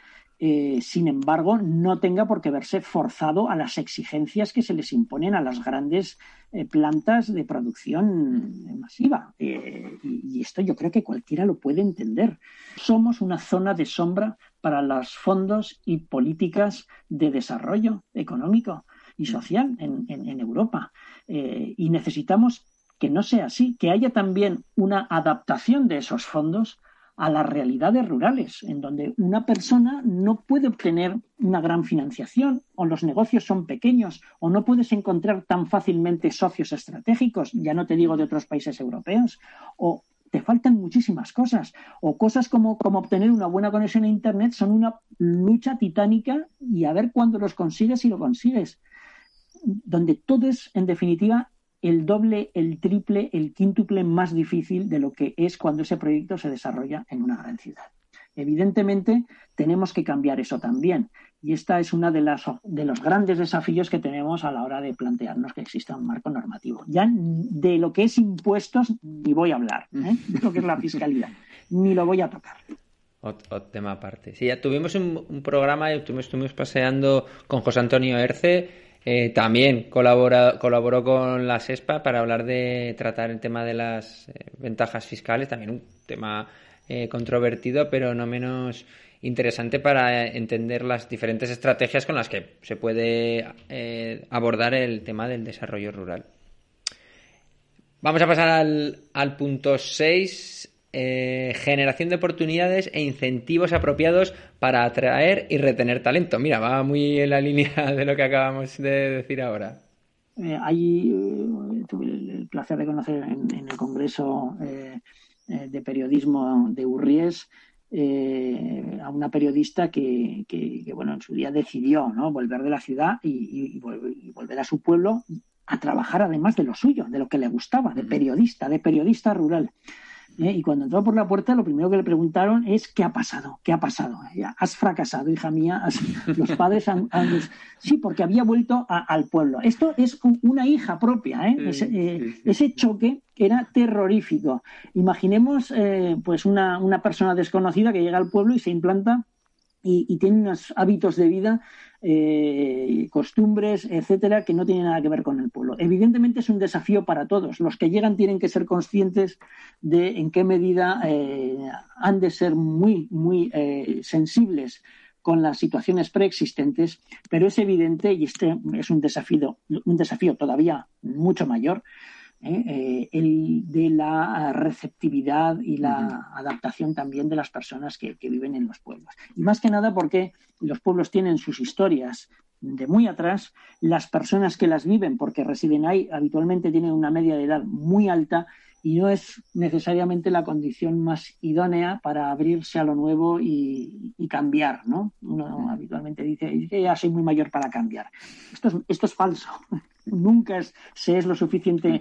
eh, sin embargo, no tenga por qué verse forzado a las exigencias que se les imponen a las grandes eh, plantas de producción masiva. Eh, y, y esto yo creo que cualquiera lo puede entender. Somos una zona de sombra para los fondos y políticas de desarrollo económico y social en, en- en Europa. Y necesitamos que no sea así, que haya también una adaptación de esos fondos a las realidades rurales, en donde una persona no puede obtener una gran financiación, o los negocios son pequeños, o no puedes encontrar tan fácilmente socios estratégicos, ya no te digo de otros países europeos, o te faltan muchísimas cosas, o cosas como, como obtener una buena conexión a Internet son una lucha titánica y a ver cuándo los consigues y lo consigues, donde todo es, en definitiva, el doble, el triple, el quíntuple más difícil de lo que es cuando ese proyecto se desarrolla en una gran ciudad. Evidentemente, tenemos que cambiar eso también. Y esta es una de, las, de los grandes desafíos que tenemos a la hora de plantearnos que exista un marco normativo. Ya de lo que es impuestos ni voy a hablar, ¿eh? de lo que es la fiscalidad, ni lo voy a tocar. Ot- otro tema aparte. Sí, ya tuvimos un, un programa y estuvimos, estuvimos paseando con José Antonio Erce. Eh, también colabora, colaboró con la SESPA para hablar de tratar el tema de las eh, ventajas fiscales. También un tema eh, controvertido, pero no menos interesante para entender las diferentes estrategias con las que se puede abordar el tema del desarrollo rural. Vamos a pasar al, al punto 6. Eh, generación de oportunidades e incentivos apropiados para atraer y retener talento. Mira, va muy en la línea de lo que acabamos de decir ahora. Eh, eh, tuve el, el placer de conocer en, en el Congreso eh, eh, de Periodismo de Urries eh, a una periodista que, que, que, bueno, en su día decidió ¿no? volver de la ciudad y, y- y vol- y volver a su pueblo a trabajar además de lo suyo, de lo que le gustaba, de periodista, de periodista rural. ¿Eh? Y cuando entró por la puerta, lo primero que le preguntaron es ¿qué ha pasado? ¿Qué ha pasado? Has fracasado, hija mía. Has- Los padres han, han- Sí, porque había vuelto a- al pueblo. Esto es un- una hija propia. ¿eh? Ese, eh, ese choque era terrorífico. Imaginemos eh, pues una, una persona desconocida que llega al pueblo y se implanta y, y tiene unos hábitos de vida, eh, costumbres, etcétera, que no tienen nada que ver con el pueblo. Evidentemente es un desafío para todos. Los que llegan tienen que ser conscientes de en qué medida eh, han de ser muy, muy eh, sensibles con las situaciones preexistentes, pero es evidente, y este es un desafío, un desafío todavía mucho mayor, ¿eh? Eh, el de la receptividad y la adaptación también de las personas que, que viven en los pueblos. Y más que nada porque los pueblos tienen sus historias de muy atrás, las personas que las viven porque residen ahí habitualmente tienen una media de edad muy alta y no es necesariamente la condición más idónea para abrirse a lo nuevo y, y cambiar, ¿no? Uno habitualmente dice, "Es que ya soy muy mayor para cambiar. Esto es, esto es falso. Nunca es- se es lo suficiente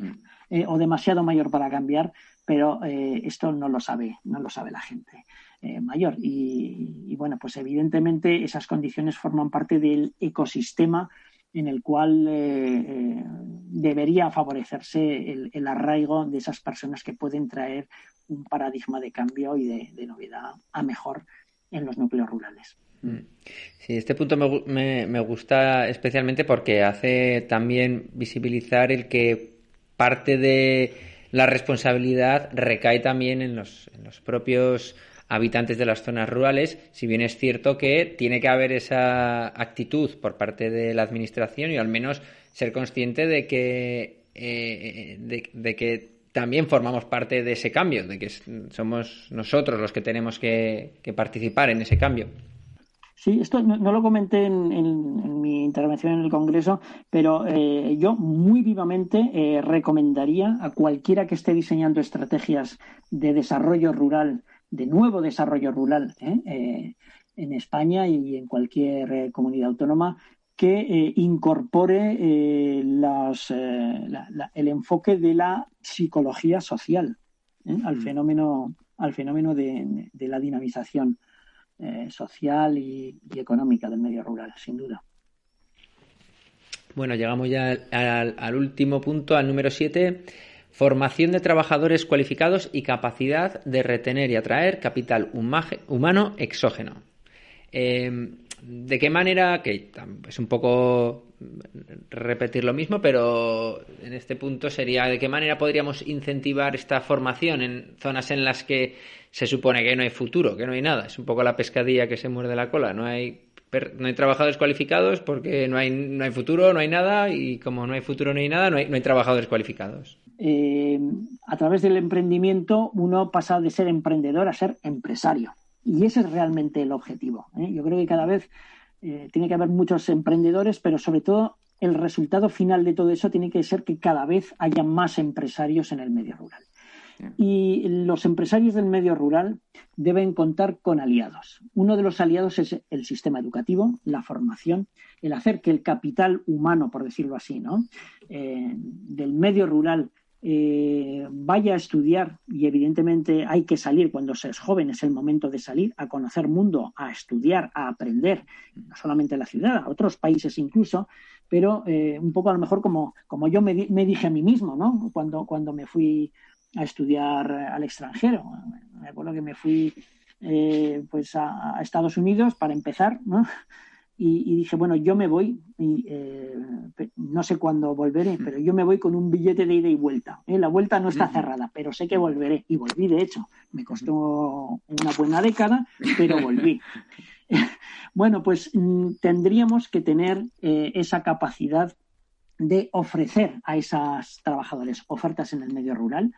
eh, o demasiado mayor para cambiar, pero eh, esto no lo sabe, no lo sabe la gente eh, mayor. Y, y, bueno, pues evidentemente esas condiciones forman parte del ecosistema en el cual eh, eh, debería favorecerse el, arraigo de esas personas que pueden traer un paradigma de cambio y de, de novedad a mejor en los núcleos rurales. Sí, este punto me, me- me gusta especialmente porque hace también visibilizar el que parte de la responsabilidad recae también en los, en los propios habitantes de las zonas rurales, si bien es cierto que tiene que haber esa actitud por parte de la administración y al menos ser consciente de que, eh, de, que también formamos parte de ese cambio, de que somos nosotros los que tenemos que, participar en ese cambio. Sí, esto no, no lo comenté en, en- en mi intervención en el Congreso, pero eh, yo muy vivamente eh, recomendaría a cualquiera que esté diseñando estrategias de desarrollo rural, de nuevo desarrollo rural ¿eh? Eh, en España y en cualquier eh, comunidad autónoma, que eh, incorpore las, la- la- el enfoque de la psicología social al fenómeno, al fenómeno de- de la dinamización eh, social y, y económica del medio rural, sin duda. Bueno, llegamos ya al, al- al último punto, al número 7. Formación de trabajadores cualificados y capacidad de retener y atraer capital humano exógeno. Eh, ¿De qué manera, que es un poco repetir lo mismo, pero en este punto sería de qué manera podríamos incentivar esta formación en zonas en las que se supone que no hay futuro, que no hay nada? Es un poco la pescadilla que se muerde la cola, no hay no hay trabajadores cualificados porque no hay, no hay futuro, no hay nada y como no hay futuro, no hay nada, no hay, no hay trabajadores cualificados. Eh, a través del emprendimiento uno pasa de ser emprendedor a ser empresario. Y ese es realmente el objetivo. ¿eh? Yo creo que cada vez eh, tiene que haber muchos emprendedores, pero sobre todo el resultado final de todo eso tiene que ser que cada vez haya más empresarios en el medio rural. Y los empresarios del medio rural deben contar con aliados. Uno de los aliados es el sistema educativo, la formación, el hacer que el capital humano, por decirlo así, ¿no? Eh, del medio rural eh, vaya a estudiar y evidentemente hay que salir cuando se es joven, es el momento de salir a conocer mundo, a estudiar, a aprender, no solamente en la ciudad, a otros países incluso, pero eh, un poco a lo mejor como, como yo me, me dije a mí mismo, ¿no? Cuando, cuando me fui a estudiar al extranjero. Me acuerdo que me fui eh, pues a, a Estados Unidos para empezar, ¿no? Y, y dije, bueno, yo me voy, y, eh, no sé cuándo volveré, pero yo me voy con un billete de ida y vuelta. ¿eh? La vuelta no está cerrada, pero sé que volveré. Y volví, de hecho. Me costó una buena década, pero volví. bueno, pues mm, tendríamos que tener eh, esa capacidad de ofrecer a esos trabajadores ofertas en el medio rural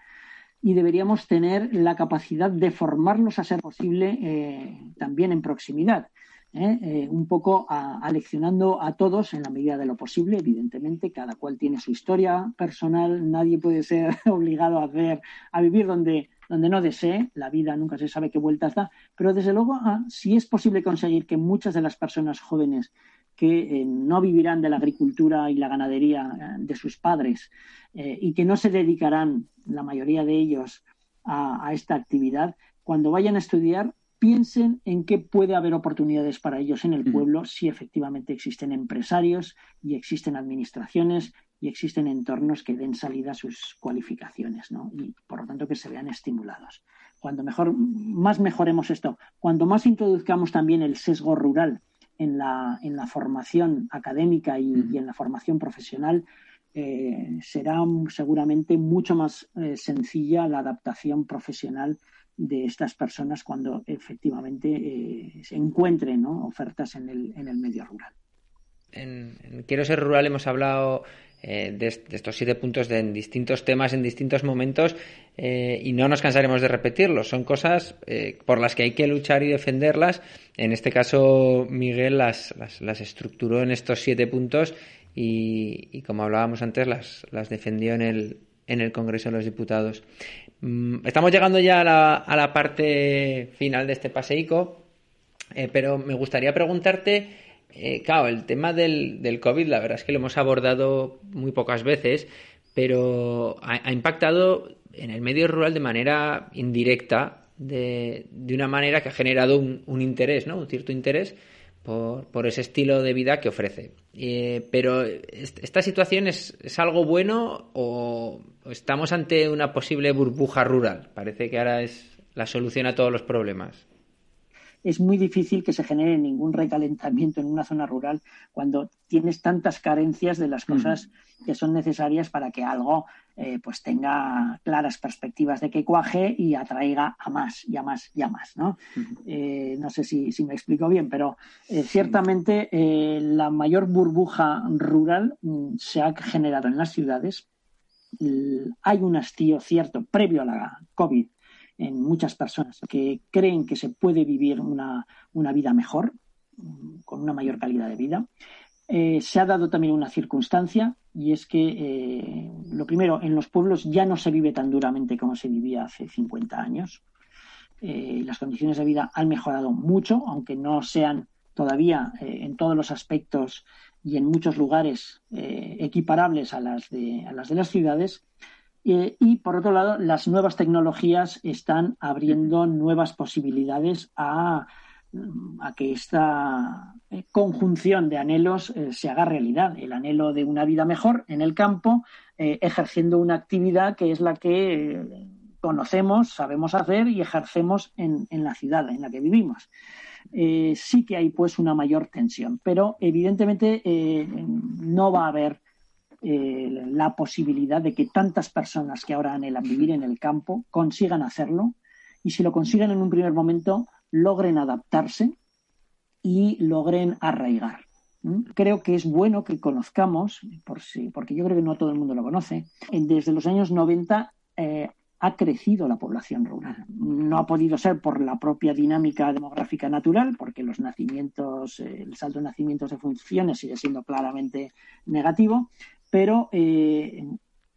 y deberíamos tener la capacidad de formarlos a ser posible eh, también en proximidad. ¿Eh? Eh, un poco aleccionando a todos en la medida de lo posible, evidentemente, cada cual tiene su historia personal, nadie puede ser obligado a hacer, a vivir donde, donde no desee, la vida nunca se sabe qué vueltas da, pero desde luego, ah, si es posible conseguir que muchas de las personas jóvenes que eh, no vivirán de la agricultura y la ganadería eh, de sus padres y que no se dedicarán, la mayoría de ellos, a esta actividad, cuando vayan a estudiar, piensen en qué puede haber oportunidades para ellos en el pueblo si efectivamente existen empresarios y existen administraciones y existen entornos que den salida a sus cualificaciones, ¿no? Y por lo tanto que se vean estimulados. Cuando mejor, más mejoremos esto, cuando más introduzcamos también el sesgo rural en la, en la formación académica y, y en la formación profesional, eh, será seguramente mucho más eh, sencilla la adaptación profesional de estas personas cuando efectivamente eh, se encuentren ofertas en el, en el medio rural. En, en Quiero ser rural hemos hablado eh, de, est- de estos siete puntos de, en distintos temas, en distintos momentos, eh, y no nos cansaremos de repetirlos. Son cosas por las que hay que luchar y defenderlas. En este caso, Miguel las, las, estructuró en estos siete puntos y, y como hablábamos antes, las, las defendió en el, en el Congreso de los Diputados. Mm, Estamos llegando ya a la, parte final de este paseico, eh, pero me gustaría preguntarte, eh, claro, el tema del, COVID, la verdad es que lo hemos abordado muy pocas veces, pero ha, ha impactado en el medio rural de manera indirecta, de, de una manera que ha generado un, un interés, ¿no? Un cierto interés por, por ese estilo de vida que ofrece. Eh, pero est- esta situación es, es algo bueno o estamos ante una posible burbuja rural. Parece que ahora es la solución a todos los problemas. Es muy difícil que se genere ningún recalentamiento en una zona rural cuando tienes tantas carencias de las cosas que son necesarias para que algo eh, pues tenga claras perspectivas de que cuaje y atraiga a más y a más y a más. No, Eh, no sé si, si me explico bien, pero eh, ciertamente eh, la mayor burbuja rural mm, se ha generado en las ciudades. Hay un hastío cierto previo a la COVID en muchas personas que creen que se puede vivir una, una vida mejor, con una mayor calidad de vida. Eh, se ha dado también una circunstancia y es que, eh, lo primero, en los pueblos ya no se vive tan duramente como se vivía hace 50 años. Eh, las condiciones de vida han mejorado mucho, aunque no sean todavía en todos los aspectos y en muchos lugares equiparables a las de, a las, de las ciudades. Eh, y por otro lado, las nuevas tecnologías están abriendo nuevas posibilidades a, a que esta eh, conjunción de anhelos eh, se haga realidad. El anhelo de una vida mejor en el campo, ejerciendo una actividad que es la que conocemos, sabemos hacer y ejercemos en, en la ciudad en la que vivimos. Sí que hay pues una mayor tensión, pero evidentemente no va a haber eh, la posibilidad de que tantas personas que ahora anhelan vivir en el campo consigan hacerlo y si lo consiguen en un primer momento logren adaptarse y logren arraigar. Creo que es bueno que conozcamos, por si, porque yo creo que no todo el mundo lo conoce, desde los años 90 eh, ha crecido la población rural. No ha podido ser por la propia dinámica demográfica natural, porque los nacimientos, el saldo de nacimientos de funciones sigue siendo claramente negativo, pero eh,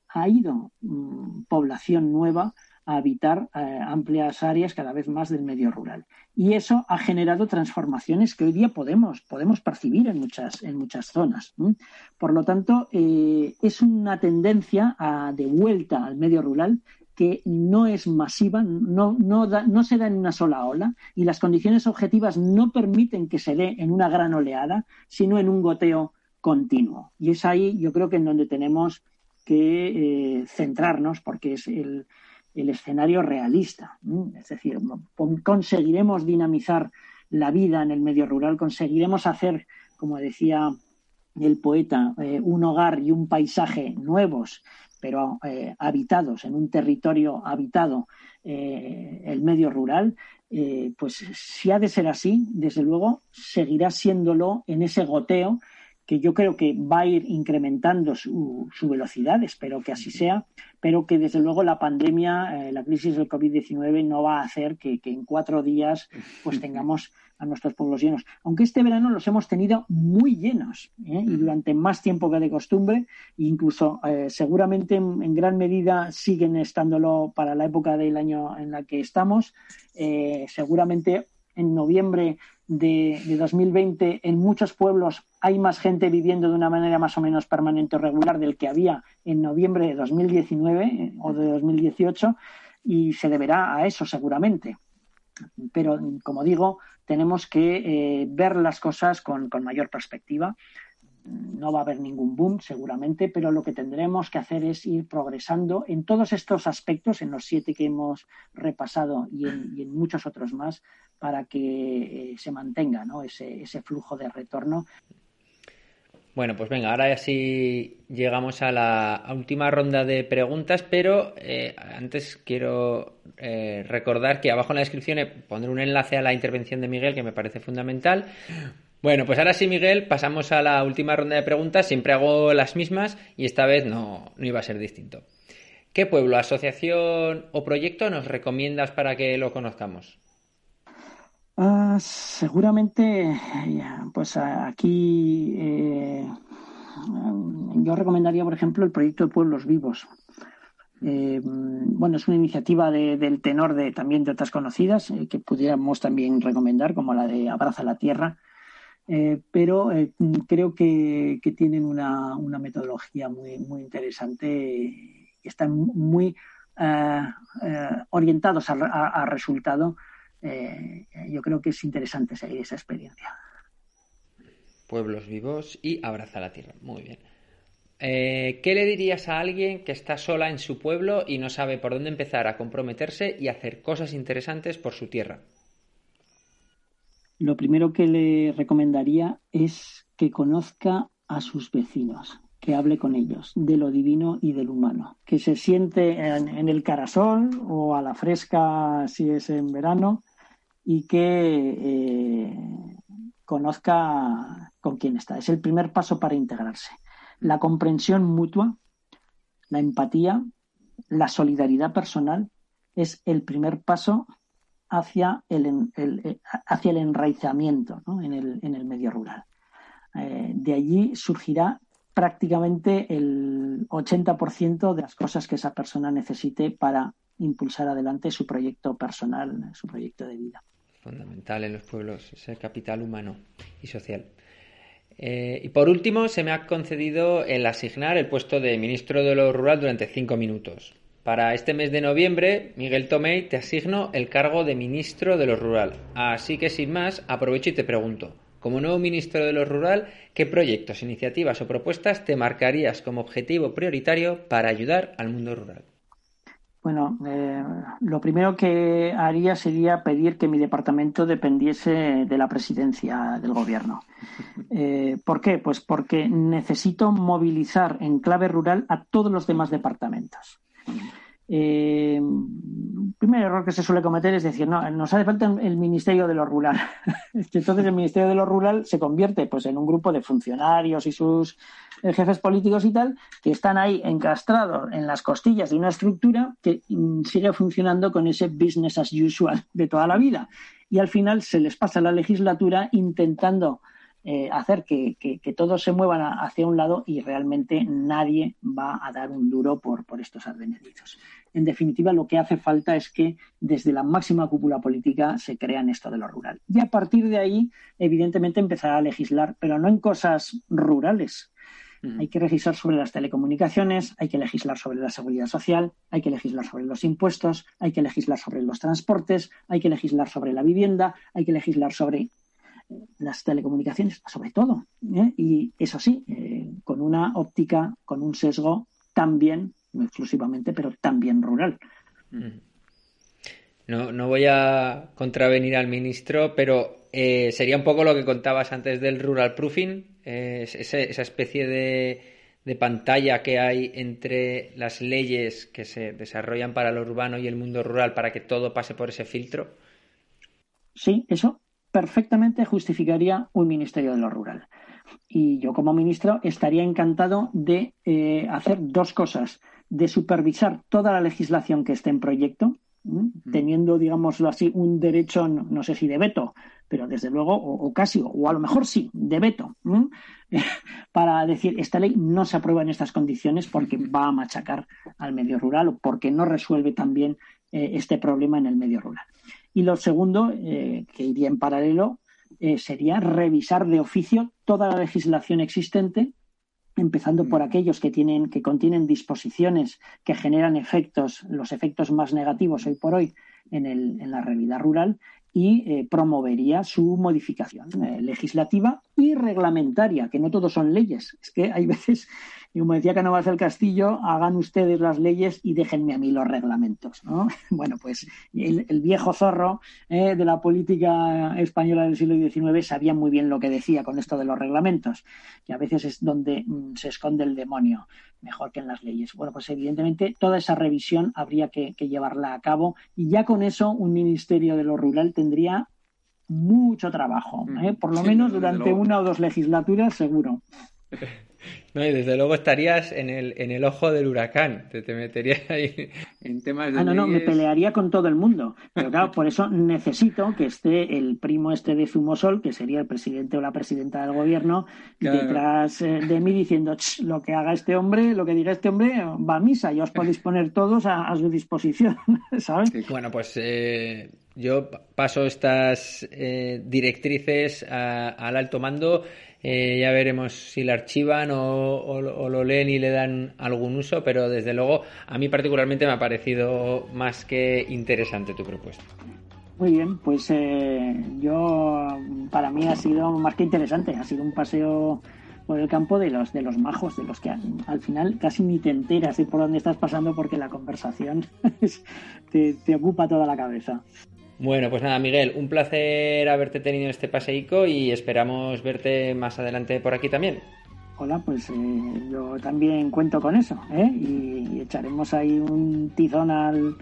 ha ido mm, población nueva a habitar eh, amplias áreas cada vez más del medio rural. Y eso ha generado transformaciones que hoy día podemos, podemos percibir en muchas, en muchas zonas. Por lo tanto, eh, es una tendencia a, de vuelta al medio rural que no es masiva, no, no, no se da en una sola ola y las condiciones objetivas no permiten que se dé en una gran oleada, sino en un goteo continuo. Y es ahí, yo creo que en donde tenemos que eh, centrarnos, porque es el, el escenario realista. Es decir, conseguiremos dinamizar la vida en el medio rural, conseguiremos hacer, como decía el poeta, eh, un hogar y un paisaje nuevos, pero eh, habitados, en un territorio habitado, el medio rural, pues si ha de ser así, desde luego seguirá siéndolo en ese goteo que yo creo que va a ir incrementando su, su velocidad, espero que así sea, pero que desde luego la pandemia, eh, la crisis del COVID-19 no va a hacer que, que, en cuatro días pues tengamos a nuestros pueblos llenos. Aunque este verano los hemos tenido muy llenos ¿eh? y durante más tiempo que de costumbre, incluso eh, seguramente en, en, gran medida siguen estándolo para la época del año en la que estamos. Seguramente en noviembre de, de, 2020 en muchos pueblos hay más gente viviendo de una manera más o menos permanente o regular del que había en noviembre de 2019 eh, o de 2018 y se deberá a eso seguramente. Pero, como digo, tenemos que eh, ver las cosas con, con mayor perspectiva no va a haber ningún boom seguramente, pero lo que tendremos que hacer es ir progresando en todos estos aspectos, en los siete que hemos repasado y en, muchos otros más, para que eh, se mantenga ese, flujo de retorno. Bueno, pues venga, ahora sí llegamos a la última ronda de preguntas, pero eh, antes quiero eh, recordar que abajo en la descripción pondré un enlace a la intervención de Miguel que me parece fundamental. Bueno, pues ahora sí, Miguel, pasamos a la última ronda de preguntas. Siempre hago las mismas y esta vez no, no iba a ser distinto. ¿Qué pueblo, asociación o proyecto nos recomiendas para que lo conozcamos? Uh, seguramente, pues aquí eh, yo recomendaría, por ejemplo, el proyecto de Pueblos Vivos. Eh, bueno, es una iniciativa de, del tenor de también de otras conocidas eh, que pudiéramos también recomendar, como la de Abraza la Tierra, eh, pero eh, creo que, tienen una, una, metodología muy, muy interesante y están muy uh, orientados a, a, a resultado. Yo creo que es interesante seguir esa experiencia. Pueblos vivos y abraza la tierra. Muy bien. Eh, ¿Qué le dirías a alguien que está sola en su pueblo y no sabe por dónde empezar a comprometerse y hacer cosas interesantes por su tierra? Lo primero que le recomendaría es que conozca a sus vecinos, que hable con ellos de lo divino y del humano, que se siente en, el carasol o a la fresca si es en verano y que eh, conozca con quién está. Es el primer paso para integrarse. La comprensión mutua, la empatía, la solidaridad personal es el primer paso hacia el, el- eh, hacia el enraizamiento en, el, en el medio rural. Eh, de allí surgirá prácticamente el 80% de las cosas que esa persona necesite para impulsar adelante su proyecto personal, su proyecto de vida. Fundamental en los pueblos, ese capital humano y social. Eh, y por último, se me ha concedido el asignar el puesto de ministro de lo rural durante cinco minutos. Para este mes de noviembre, Miguel Tomei, te asigno el cargo de ministro de lo rural. Así que sin más, aprovecho y te pregunto, como nuevo ministro de lo rural, ¿qué proyectos, iniciativas o propuestas te marcarías como objetivo prioritario para ayudar al mundo rural? Bueno, eh, lo primero que haría sería pedir que mi departamento dependiese de la presidencia del gobierno. Eh, ¿Por qué? Pues porque necesito movilizar en clave rural a todos los demás departamentos. Eh, el primer error que se suele cometer es decir, no, nos hace falta el Ministerio de lo Rural. Entonces el Ministerio de lo Rural se convierte pues, en un grupo de funcionarios y sus eh, jefes políticos y tal, que están ahí encastrados en las costillas de una estructura que mm, sigue funcionando con ese business as usual de toda la vida. Y al final se les pasa la legislatura intentando eh, hacer que, que- que todos se muevan hacia un lado y realmente nadie va a dar un duro por, por estos advenedizos. En definitiva, lo que hace falta es que desde la máxima cúpula política se crean esto de lo rural. Y a partir de ahí, evidentemente, empezará a legislar, pero no en cosas rurales. Hay que legislar sobre las telecomunicaciones, hay que legislar sobre la seguridad social, hay que legislar sobre los impuestos, hay que legislar sobre los transportes, hay que legislar sobre la vivienda, hay que legislar sobre las telecomunicaciones, sobre todo. ¿eh? Y eso sí, eh, con una óptica, con un sesgo también, no exclusivamente, pero también rural. No, no voy a contravenir al ministro, pero eh, sería un poco lo que contabas antes del rural proofing, esa especie de, de pantalla que hay entre las leyes que se desarrollan para lo urbano y el mundo rural para que todo pase por ese filtro. Sí, eso perfectamente justificaría un ministerio de lo rural. Y yo como ministro estaría encantado de eh, hacer dos cosas, de supervisar toda la legislación que esté en proyecto, teniendo, digámoslo así, un derecho, no, no sé si de veto, pero desde luego, o, o casi, o a lo mejor sí, de veto, para decir, esta ley no se aprueba en estas condiciones porque va a machacar al medio rural o porque no resuelve también eh, este problema en el medio rural. Y lo segundo, eh, que iría en paralelo, eh, sería revisar de oficio toda la legislación existente, empezando por aquellos que tienen, que contienen disposiciones que generan efectos, los efectos más negativos hoy por hoy en, el, en la realidad rural, y eh, promovería su modificación eh, legislativa y reglamentaria, que no todos son leyes. Es que hay veces, y como decía Canovas del Castillo, hagan ustedes las leyes y déjenme a mí los reglamentos. ¿no? Bueno, pues el, el viejo zorro eh, de la política española del siglo XIX sabía muy bien lo que decía con esto de los reglamentos, que a veces es donde mm, se esconde el demonio, mejor que en las leyes. Bueno, pues evidentemente toda esa revisión habría que, que llevarla a cabo y ya con eso un ministerio de lo rural tendría mucho trabajo, ¿eh? por lo Sí, menos durante una o dos legislaturas seguro. No, y desde luego estarías en el, en el ojo del huracán, te, te meterías ahí en temas de Ah, no, no, me pelearía con todo el mundo. Pero claro, por eso necesito que esté el primo este de Zumosol, que sería el presidente o la presidenta del gobierno, Claro. detrás eh, de mí diciendo, "Ch, lo que haga este hombre, lo que diga este hombre, va a misa y os podéis poner todos a, a su disposición, ¿sabes? Bueno, pues eh, yo pa- paso estas eh, directrices a- al alto mando. Eh, ya veremos si la archivan o, o lo- leen y le dan algún uso, pero desde luego a mí particularmente me ha parecido más que interesante tu propuesta. Muy bien, pues eh, yo, para mí ha sido más que interesante, ha sido un paseo por el campo de los de los majos, de los que al, al final casi ni te enteras de por dónde estás pasando porque la conversación te ocupa toda la cabeza. Bueno, pues nada, Miguel, un placer haberte tenido en este paseico y esperamos verte más adelante por aquí también. Hola, pues eh, yo también cuento con eso, ¿eh? Y, echaremos ahí un tizón al,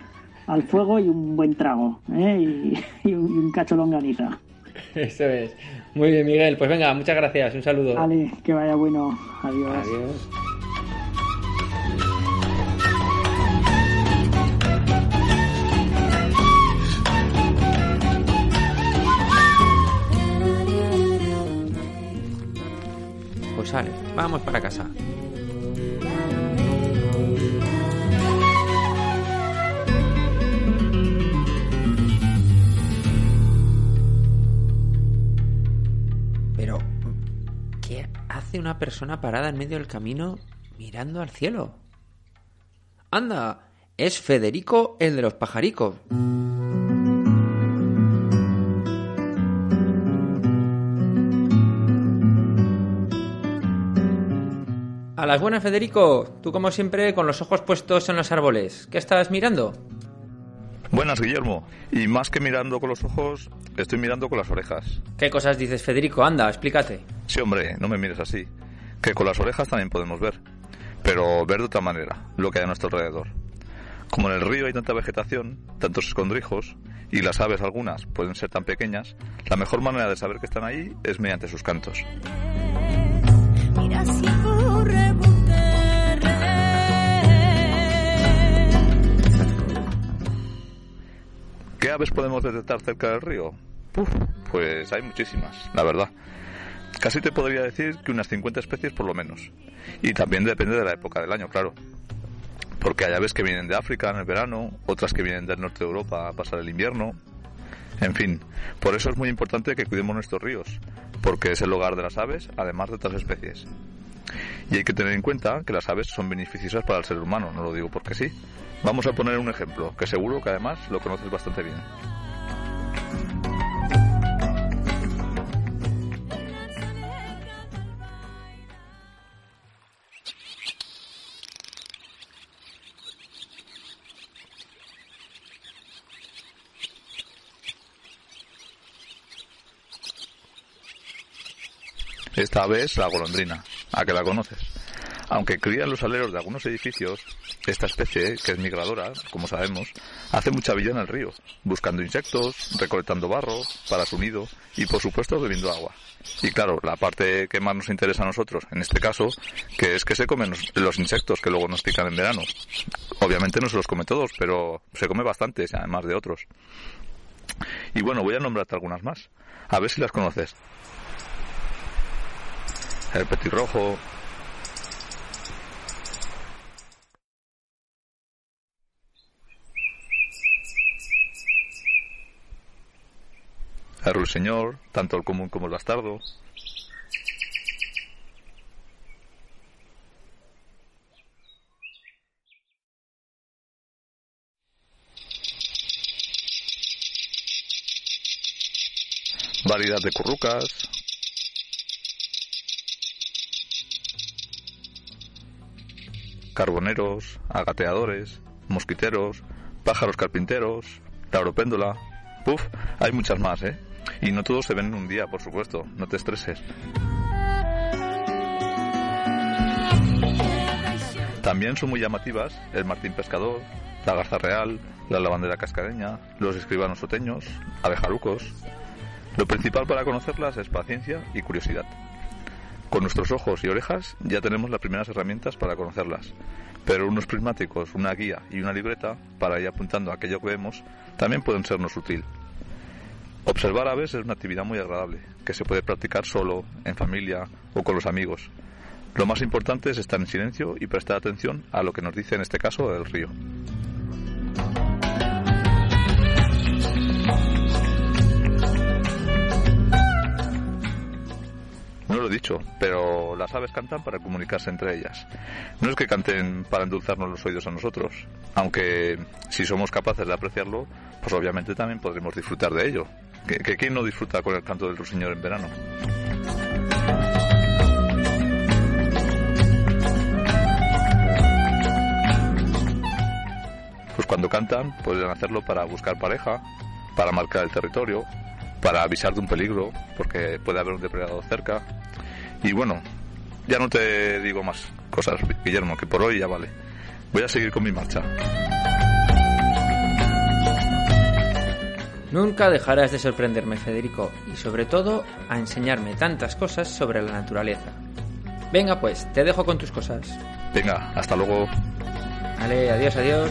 al fuego y un buen trago, ¿eh? Y, y un, y un cacho longaniza. Eso es. Muy bien, Miguel. Pues venga, muchas gracias. Un saludo. Vale, que vaya bueno. Adiós. Adiós. Sale, vamos para casa. Pero, ¿qué hace una persona parada en medio del camino mirando al cielo? Anda, es Federico el de los pajaricos. A las buenas, Federico. Tú, como siempre, con los ojos puestos en los árboles. ¿Qué estás mirando? Buenas, Guillermo. Y más que mirando con los ojos, estoy mirando con las orejas. ¿Qué cosas dices, Federico? Anda, explícate. Sí, hombre, no me mires así. Que con las orejas también podemos ver. Pero ver de otra manera, lo que hay a nuestro alrededor. Como en el río hay tanta vegetación, tantos escondrijos, y las aves algunas pueden ser tan pequeñas, la mejor manera de saber que están ahí es mediante sus cantos. ¿Qué aves podemos detectar cerca del río? Puf, pues hay muchísimas, la verdad. Casi te podría decir que unas 50 especies por lo menos. Y también depende de la época del año, claro. Porque hay aves que vienen de África en el verano, otras que vienen del norte de Europa a pasar el invierno. En fin, por eso es muy importante que cuidemos nuestros ríos, porque es el hogar de las aves, además de otras especies. Y hay que tener en cuenta que las aves son beneficiosas para el ser humano, no lo digo porque sí. Vamos a poner un ejemplo, que seguro que además lo conoces bastante bien. Esta ave es la golondrina, a que la conoces. Aunque cría en los aleros de algunos edificios, esta especie, que es migradora, como sabemos, hace mucha vida en el río, buscando insectos, recolectando barro para su nido y, por supuesto, bebiendo agua. Y claro, la parte que más nos interesa a nosotros, en este caso, que es que se comen los insectos que luego nos pican en verano. Obviamente no se los come todos, pero se come bastantes, además de otros. Y bueno, voy a nombrarte algunas más. A ver si las conoces. El petirrojo, el ruiseñor, tanto el común como el bastardo. Variedad de currucas. Carboneros, agateadores, mosquiteros, pájaros carpinteros, lauropéndola. Puf, hay muchas más, ¿eh? Y no todos se ven en un día, por supuesto, no te estreses. También son muy llamativas el martín pescador, la garza real, la lavandera cascareña, los escribanos oteños, abejarucos. Lo principal para conocerlas es paciencia y curiosidad. Con nuestros ojos y orejas ya tenemos las primeras herramientas para conocerlas, pero unos prismáticos, una guía y una libreta para ir apuntando aquello que vemos también pueden sernos útil. Observar aves es una actividad muy agradable, que se puede practicar solo, en familia o con los amigos. Lo más importante es estar en silencio y prestar atención a lo que nos dice en este caso el río. Dicho, pero las aves cantan para comunicarse entre ellas. No es que canten para endulzarnos los oídos a nosotros, aunque si somos capaces de apreciarlo, pues obviamente también podremos disfrutar de ello. ¿Que, que quién no disfruta con el canto del ruiseñor en verano? Pues cuando cantan, pueden hacerlo para buscar pareja, para marcar el territorio, para avisar de un peligro, porque puede haber un depredador cerca. Y bueno, ya no te digo más cosas, Guillermo, que por hoy ya vale. Voy a seguir con mi marcha. Nunca dejarás de sorprenderme, Federico, y sobre todo a enseñarme tantas cosas sobre la naturaleza. Venga pues, te dejo con tus cosas. Venga, hasta luego. Vale, adiós, adiós.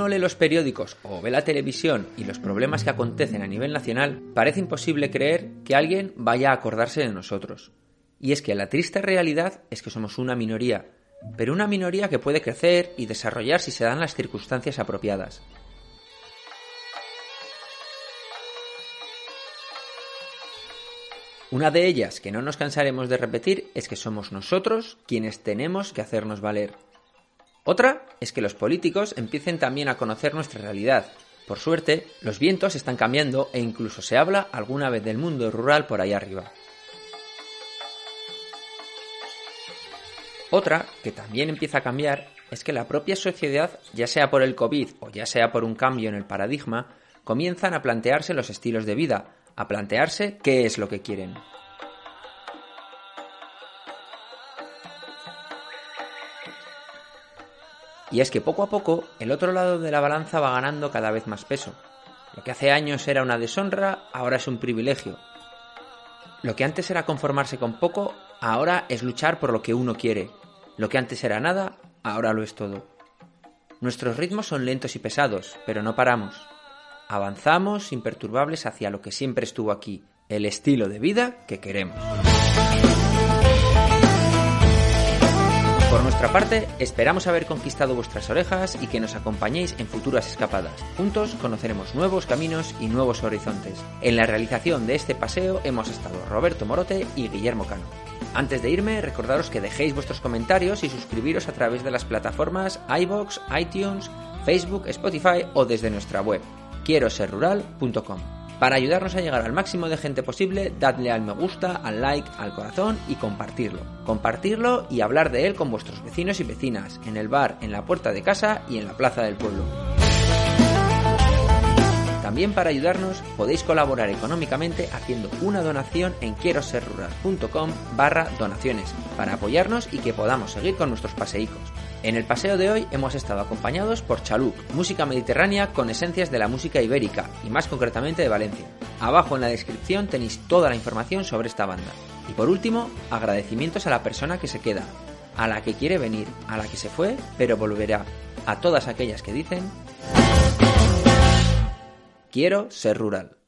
Uno lee los periódicos o ve la televisión y los problemas que acontecen a nivel nacional, parece imposible creer que alguien vaya a acordarse de nosotros. Y es que la triste realidad es que somos una minoría, pero una minoría que puede crecer y desarrollar si se dan las circunstancias apropiadas. Una de ellas que no nos cansaremos de repetir es que somos nosotros quienes tenemos que hacernos valer. Otra es que los políticos empiecen también a conocer nuestra realidad. Por suerte, los vientos están cambiando e incluso se habla alguna vez del mundo rural por ahí arriba. Otra, que también empieza a cambiar, es que la propia sociedad, ya sea por el COVID o ya sea por un cambio en el paradigma, comienzan a plantearse los estilos de vida, a plantearse qué es lo que quieren. Y es que poco a poco el otro lado de la balanza va ganando cada vez más peso. Lo que hace años era una deshonra, ahora es un privilegio. Lo que antes era conformarse con poco, ahora es luchar por lo que uno quiere. Lo que antes era nada, ahora lo es todo. Nuestros ritmos son lentos y pesados, pero no paramos. Avanzamos imperturbables hacia lo que siempre estuvo aquí, el estilo de vida que queremos. Por nuestra parte, esperamos haber conquistado vuestras orejas y que nos acompañéis en futuras escapadas. Juntos conoceremos nuevos caminos y nuevos horizontes. En la realización de este paseo hemos estado Roberto Morote y Guillermo Cano. Antes de irme, recordaros que dejéis vuestros comentarios y suscribiros a través de las plataformas iBox, iTunes, Facebook, Spotify o desde nuestra web quiero ser rural.com. Para ayudarnos a llegar al máximo de gente posible, dadle al me gusta, al like, al corazón y compartirlo. Compartirlo y hablar de él con vuestros vecinos y vecinas, en el bar, en la puerta de casa y en la plaza del pueblo. También para ayudarnos podéis colaborar económicamente haciendo una donación en quiero ser rural.com barra donaciones para apoyarnos y que podamos seguir con nuestros paseicos. En el paseo de hoy hemos estado acompañados por Chaluc, música mediterránea con esencias de la música ibérica y más concretamente de Valencia. Abajo en la descripción tenéis toda la información sobre esta banda. Y por último, agradecimientos a la persona que se queda, a la que quiere venir, a la que se fue pero volverá, a todas aquellas que dicen Quiero ser rural.